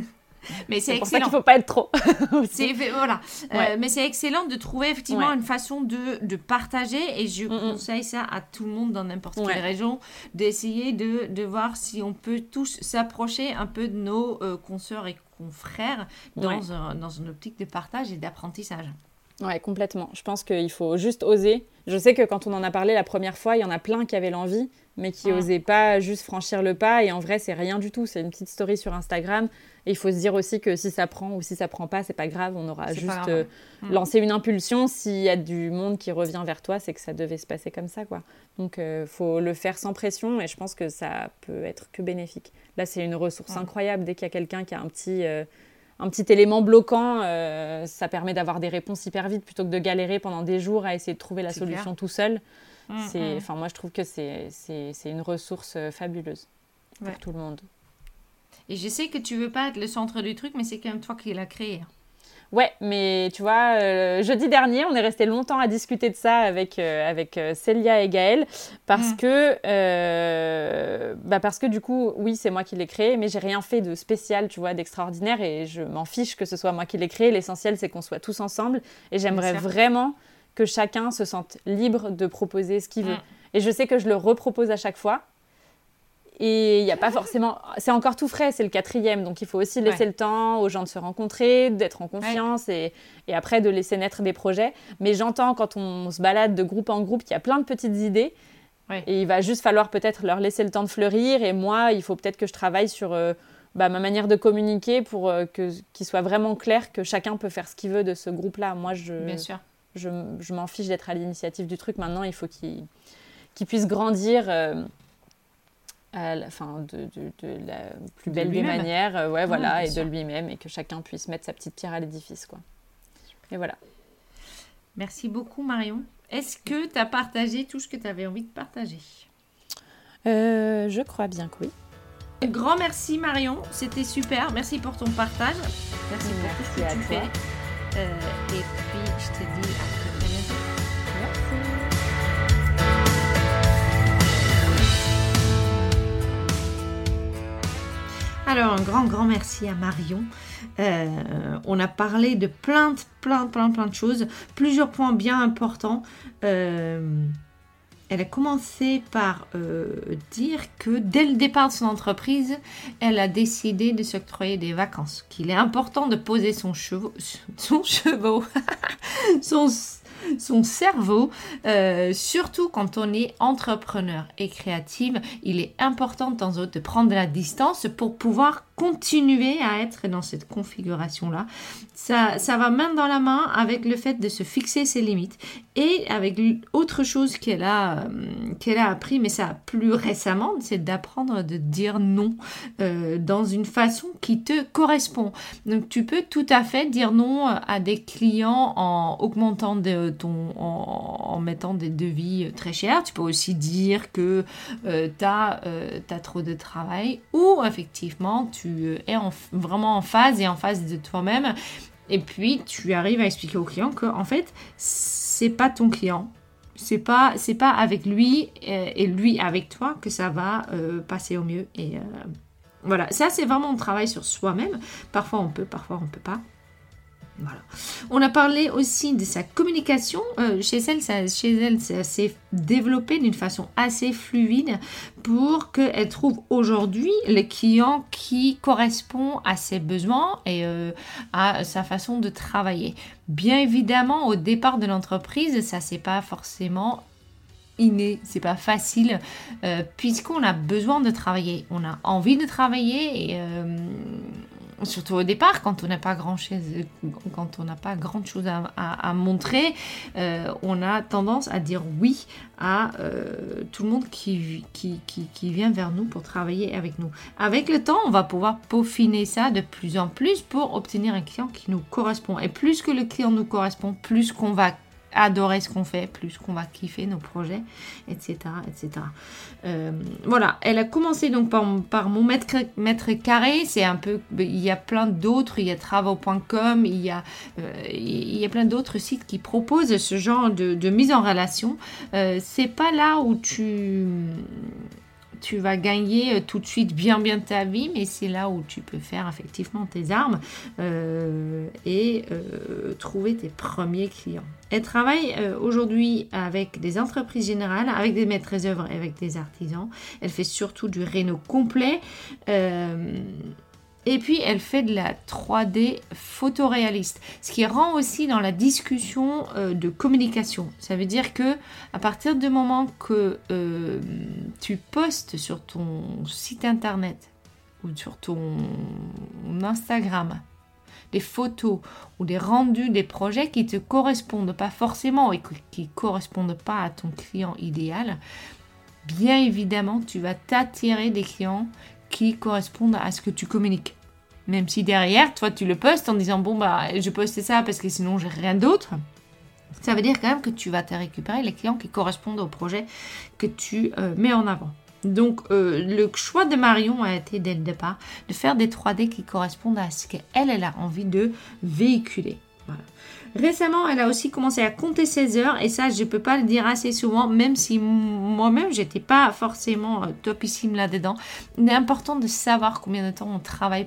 Mais c'est pour ça qu'il faut pas être trop. *laughs* voilà. Euh, mais c'est excellent de trouver effectivement une façon de, de, partager et je mm, mm. conseille ça à tout le monde dans n'importe quelle région d'essayer de, de, voir si on peut tous s'approcher un peu de nos euh, consoeurs et confrères dans, dans une optique de partage et d'apprentissage. Ouais, complètement. Je pense qu'il faut juste oser. Je sais que quand on en a parlé la première fois, il y en a plein qui avaient l'envie, mais qui n'osaient pas juste franchir le pas. Et en vrai, c'est rien du tout. C'est une petite story sur Instagram. Et il faut se dire aussi que si ça prend ou si ça prend pas, c'est pas grave. On aura juste euh, mm. lancé une impulsion. S'il y a du monde qui revient vers toi, c'est que ça devait se passer comme ça, quoi. Donc, il euh, faut le faire sans pression. Et je pense que ça peut être que bénéfique. Là, c'est une ressource incroyable. Dès qu'il y a quelqu'un qui a un petit euh, un petit élément bloquant, euh, ça permet d'avoir des réponses hyper vite plutôt que de galérer pendant des jours à essayer de trouver la solution tout seul. Mm, c'est, mm. enfin, moi, je trouve que c'est, une ressource euh, fabuleuse pour tout le monde. Et je sais que tu veux pas être le centre du truc, mais c'est quand même toi qui l'as créé. Ouais, mais tu vois, euh, jeudi dernier, on est resté longtemps à discuter de ça avec, euh, avec Célia et Gaël parce, mm. que, bah parce que du coup, oui, c'est moi qui l'ai créé, mais j'ai rien fait de spécial, tu vois, d'extraordinaire et je m'en fiche que ce soit moi qui l'ai créé. L'essentiel, c'est qu'on soit tous ensemble et j'aimerais vraiment que chacun se sente libre de proposer ce qu'il veut. Mm. Et je sais que je le repropose à chaque fois et il n'y a pas forcément. C'est encore tout frais, c'est le quatrième. Donc il faut aussi laisser le temps aux gens de se rencontrer, d'être en confiance et, et, après de laisser naître des projets. Mais j'entends quand on se balade de groupe en groupe qu'il y a plein de petites idées. Et il va juste falloir peut-être leur laisser le temps de fleurir. Et moi, il faut peut-être que je travaille sur euh, bah, ma manière de communiquer pour euh, que qu'il soit vraiment clair que chacun peut faire ce qu'il veut de ce groupe-là. Moi, je, Bien sûr. Je, je m'en fiche d'être à l'initiative du truc. Maintenant, il faut qu'il qu puisse grandir. Euh, enfin, de, de, la plus belle des manières, euh, ouais, voilà, et de lui-même, et que chacun puisse mettre sa petite pierre à l'édifice, quoi. Et voilà. Merci beaucoup, Marion. Est-ce que tu as partagé tout ce que tu avais envie de partager? Euh, Je crois bien que oui. grand merci, Marion. C'était super. Merci pour ton partage. Merci, pour tout ce que tu fais. Euh, et puis, je te dis à Alors, un grand, grand merci à Marion. Euh, on a parlé de plein, plein, plein, plein de choses. Plusieurs points bien importants. Euh, elle a commencé par euh, dire que dès le départ de son entreprise, elle a décidé de s'octroyer des vacances. Qu'il est important de poser son chevaux, son *laughs* son son cerveau, euh, surtout quand on est entrepreneur et créative, il est important de en de prendre la distance pour pouvoir continuer à être dans cette configuration-là. Ça, ça va main dans la main avec le fait de se fixer ses limites et avec autre chose qu'elle a, euh, qu'elle a appris, mais ça plus récemment, c'est d'apprendre de dire non euh, dans une façon qui te correspond. Donc tu peux tout à fait dire non à des clients en augmentant de ton, en, mettant des devis très chers. Tu peux aussi dire que euh, tu as, as trop de travail ou effectivement tu tu es vraiment en phase et en phase de toi-même. Et puis tu arrives à expliquer au client que en fait c'est pas ton client, c'est pas c'est pas avec lui euh, et, lui avec toi que ça va euh, passer au mieux. Et euh, voilà, ça c'est vraiment un travail sur soi-même. Parfois on peut, parfois on peut pas. On a parlé aussi de sa communication. Euh, chez elle, ça, chez elle, s'est développé d'une façon assez fluide pour qu'elle trouve aujourd'hui le client qui correspond à ses besoins et euh, à sa façon de travailler. Bien évidemment, au départ de l'entreprise, ça c'est pas forcément inné, c'est pas facile euh, puisqu'on a besoin de travailler, on a envie de travailler et surtout au départ, quand on n'a pas grand chose, quand on n'a pas grand chose à, montrer, euh, on a tendance à dire oui à euh, tout le monde qui, vient vers nous pour travailler avec nous. Avec le temps, on va pouvoir peaufiner ça de plus en plus pour obtenir un client qui nous correspond. Et plus que le client nous correspond, plus qu'on va adorer ce qu'on fait, plus qu'on va kiffer nos projets, etc. etc. Euh, voilà, elle a commencé donc par, par mon mètre, carré, c'est un peu, il y a plein d'autres, il y a travaux.com, il, y a, euh, il y a plein d'autres sites qui proposent ce genre de, de mise en relation. Euh, c'est pas là où tu tu vas gagner euh, tout de suite bien bien ta vie, mais c'est là où tu peux faire effectivement tes armes euh, et euh, trouver tes premiers clients. Elle travaille aujourd'hui avec des entreprises générales, avec des maîtres d'œuvre et avec des artisans. Elle fait surtout du réno complet. Et puis, elle fait de la 3D photoréaliste, ce qui rend aussi dans la discussion euh, de communication. Ça veut dire que à partir du moment que euh, tu postes sur ton site internet ou sur ton Instagram des photos ou des rendus des projets qui te correspondent pas forcément et qui correspondent pas à ton client idéal, bien évidemment, tu vas t'attirer des clients qui correspondent à ce que tu communiques. Même si derrière, toi, tu le postes en disant bon bah je poste ça parce que sinon j'ai rien d'autre. Ça veut dire quand même que tu vas te récupérer les clients qui correspondent au projet que tu euh, mets en avant. Donc euh, le choix de Marion a été dès le départ de faire des 3D qui correspondent à ce qu'elle elle a envie de véhiculer. Récemment, elle a aussi commencé à compter ses heures et ça, je ne peux pas le dire assez souvent, même si moi-même, j'étais pas forcément euh, topissime là-dedans. Il est important de savoir combien de temps on travaille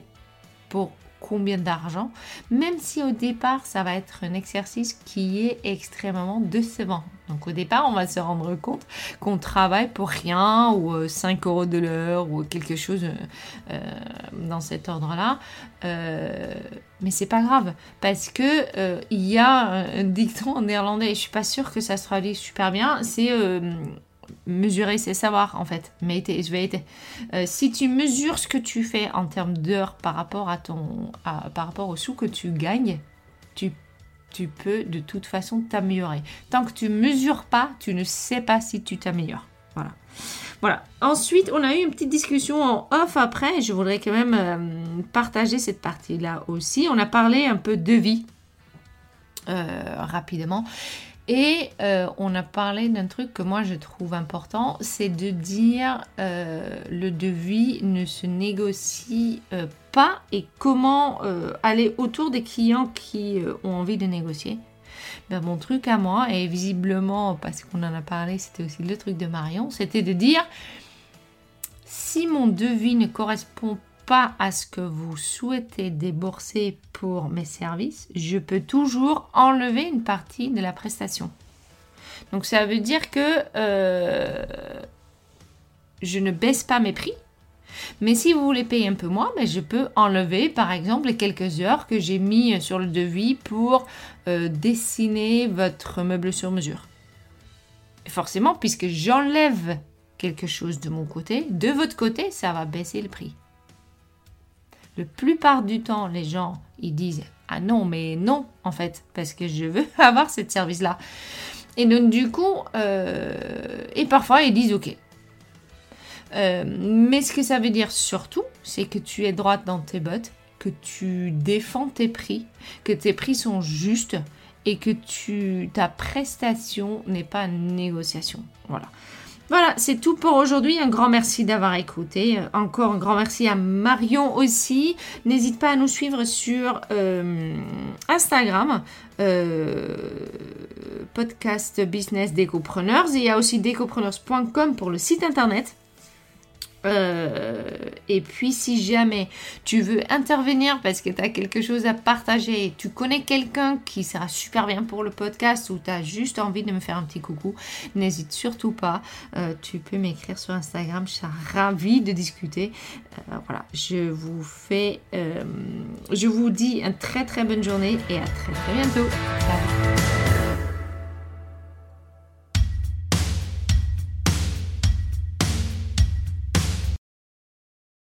pour combien d'argent, même si au départ ça va être un exercice qui est extrêmement décevant. Donc au départ on va se rendre compte qu'on travaille pour rien ou 5 euh, euros de l'heure ou quelque chose euh, euh, dans cet ordre-là. mais c'est pas grave parce que il y a un dicton en néerlandais je suis pas sûre que ça se traduit super bien. C'est mesurer, c'est savoir en fait. Être. Euh, si tu mesures ce que tu fais en termes d'heures par rapport à ton, par rapport au sous que tu gagnes, tu, tu peux de toute façon t'améliorer. Tant que tu mesures pas, tu ne sais pas si tu t'améliores. Voilà. Voilà. Ensuite, on a eu une petite discussion en off après. Je voudrais quand même euh, partager cette partie-là aussi. On a parlé un peu de vie euh, rapidement. Et euh, on a parlé d'un truc que moi je trouve important, c'est de dire euh, le devis ne se négocie euh, pas et comment aller autour des clients qui ont envie de négocier. Ben, mon truc à moi, et visiblement parce qu'on en a parlé, c'était aussi le truc de Marion, c'était de dire si mon devis ne correspond pas à ce que vous souhaitez débourser pour mes services, je peux toujours enlever une partie de la prestation. Donc ça veut dire que euh, je ne baisse pas mes prix. Mais si vous voulez payer un peu moins, ben, je peux enlever par exemple quelques heures que j'ai mis sur le devis pour euh, dessiner votre meuble sur mesure. forcément, puisque j'enlève quelque chose de mon côté, de votre côté, ça va baisser le prix. La plupart du temps, les gens, ils disent Ah non, mais non, en fait, parce que je veux *laughs* avoir ce service-là. Et donc, du coup, euh, et parfois, ils disent Ok. Euh, mais ce que ça veut dire surtout, c'est que tu es droite dans tes bottes, que tu défends tes prix, que tes prix sont justes et que tu, ta prestation n'est pas négociation. Voilà. Voilà, c'est tout pour aujourd'hui. Un grand merci d'avoir écouté. Encore un grand merci à Marion aussi. N'hésite pas à nous suivre sur euh, Instagram, euh, podcast business d'écopreneurs. Il y a aussi décopreneurs.com pour le site internet. Euh, et puis si jamais tu veux intervenir parce que tu as quelque chose à partager, tu connais quelqu'un qui sera super bien pour le podcast ou tu as juste envie de me faire un petit coucou, n'hésite surtout pas. Euh, tu peux m'écrire sur Instagram, je serai ravie de discuter. Euh, voilà, je vous fais, je vous dis une très très bonne journée et à très très bientôt.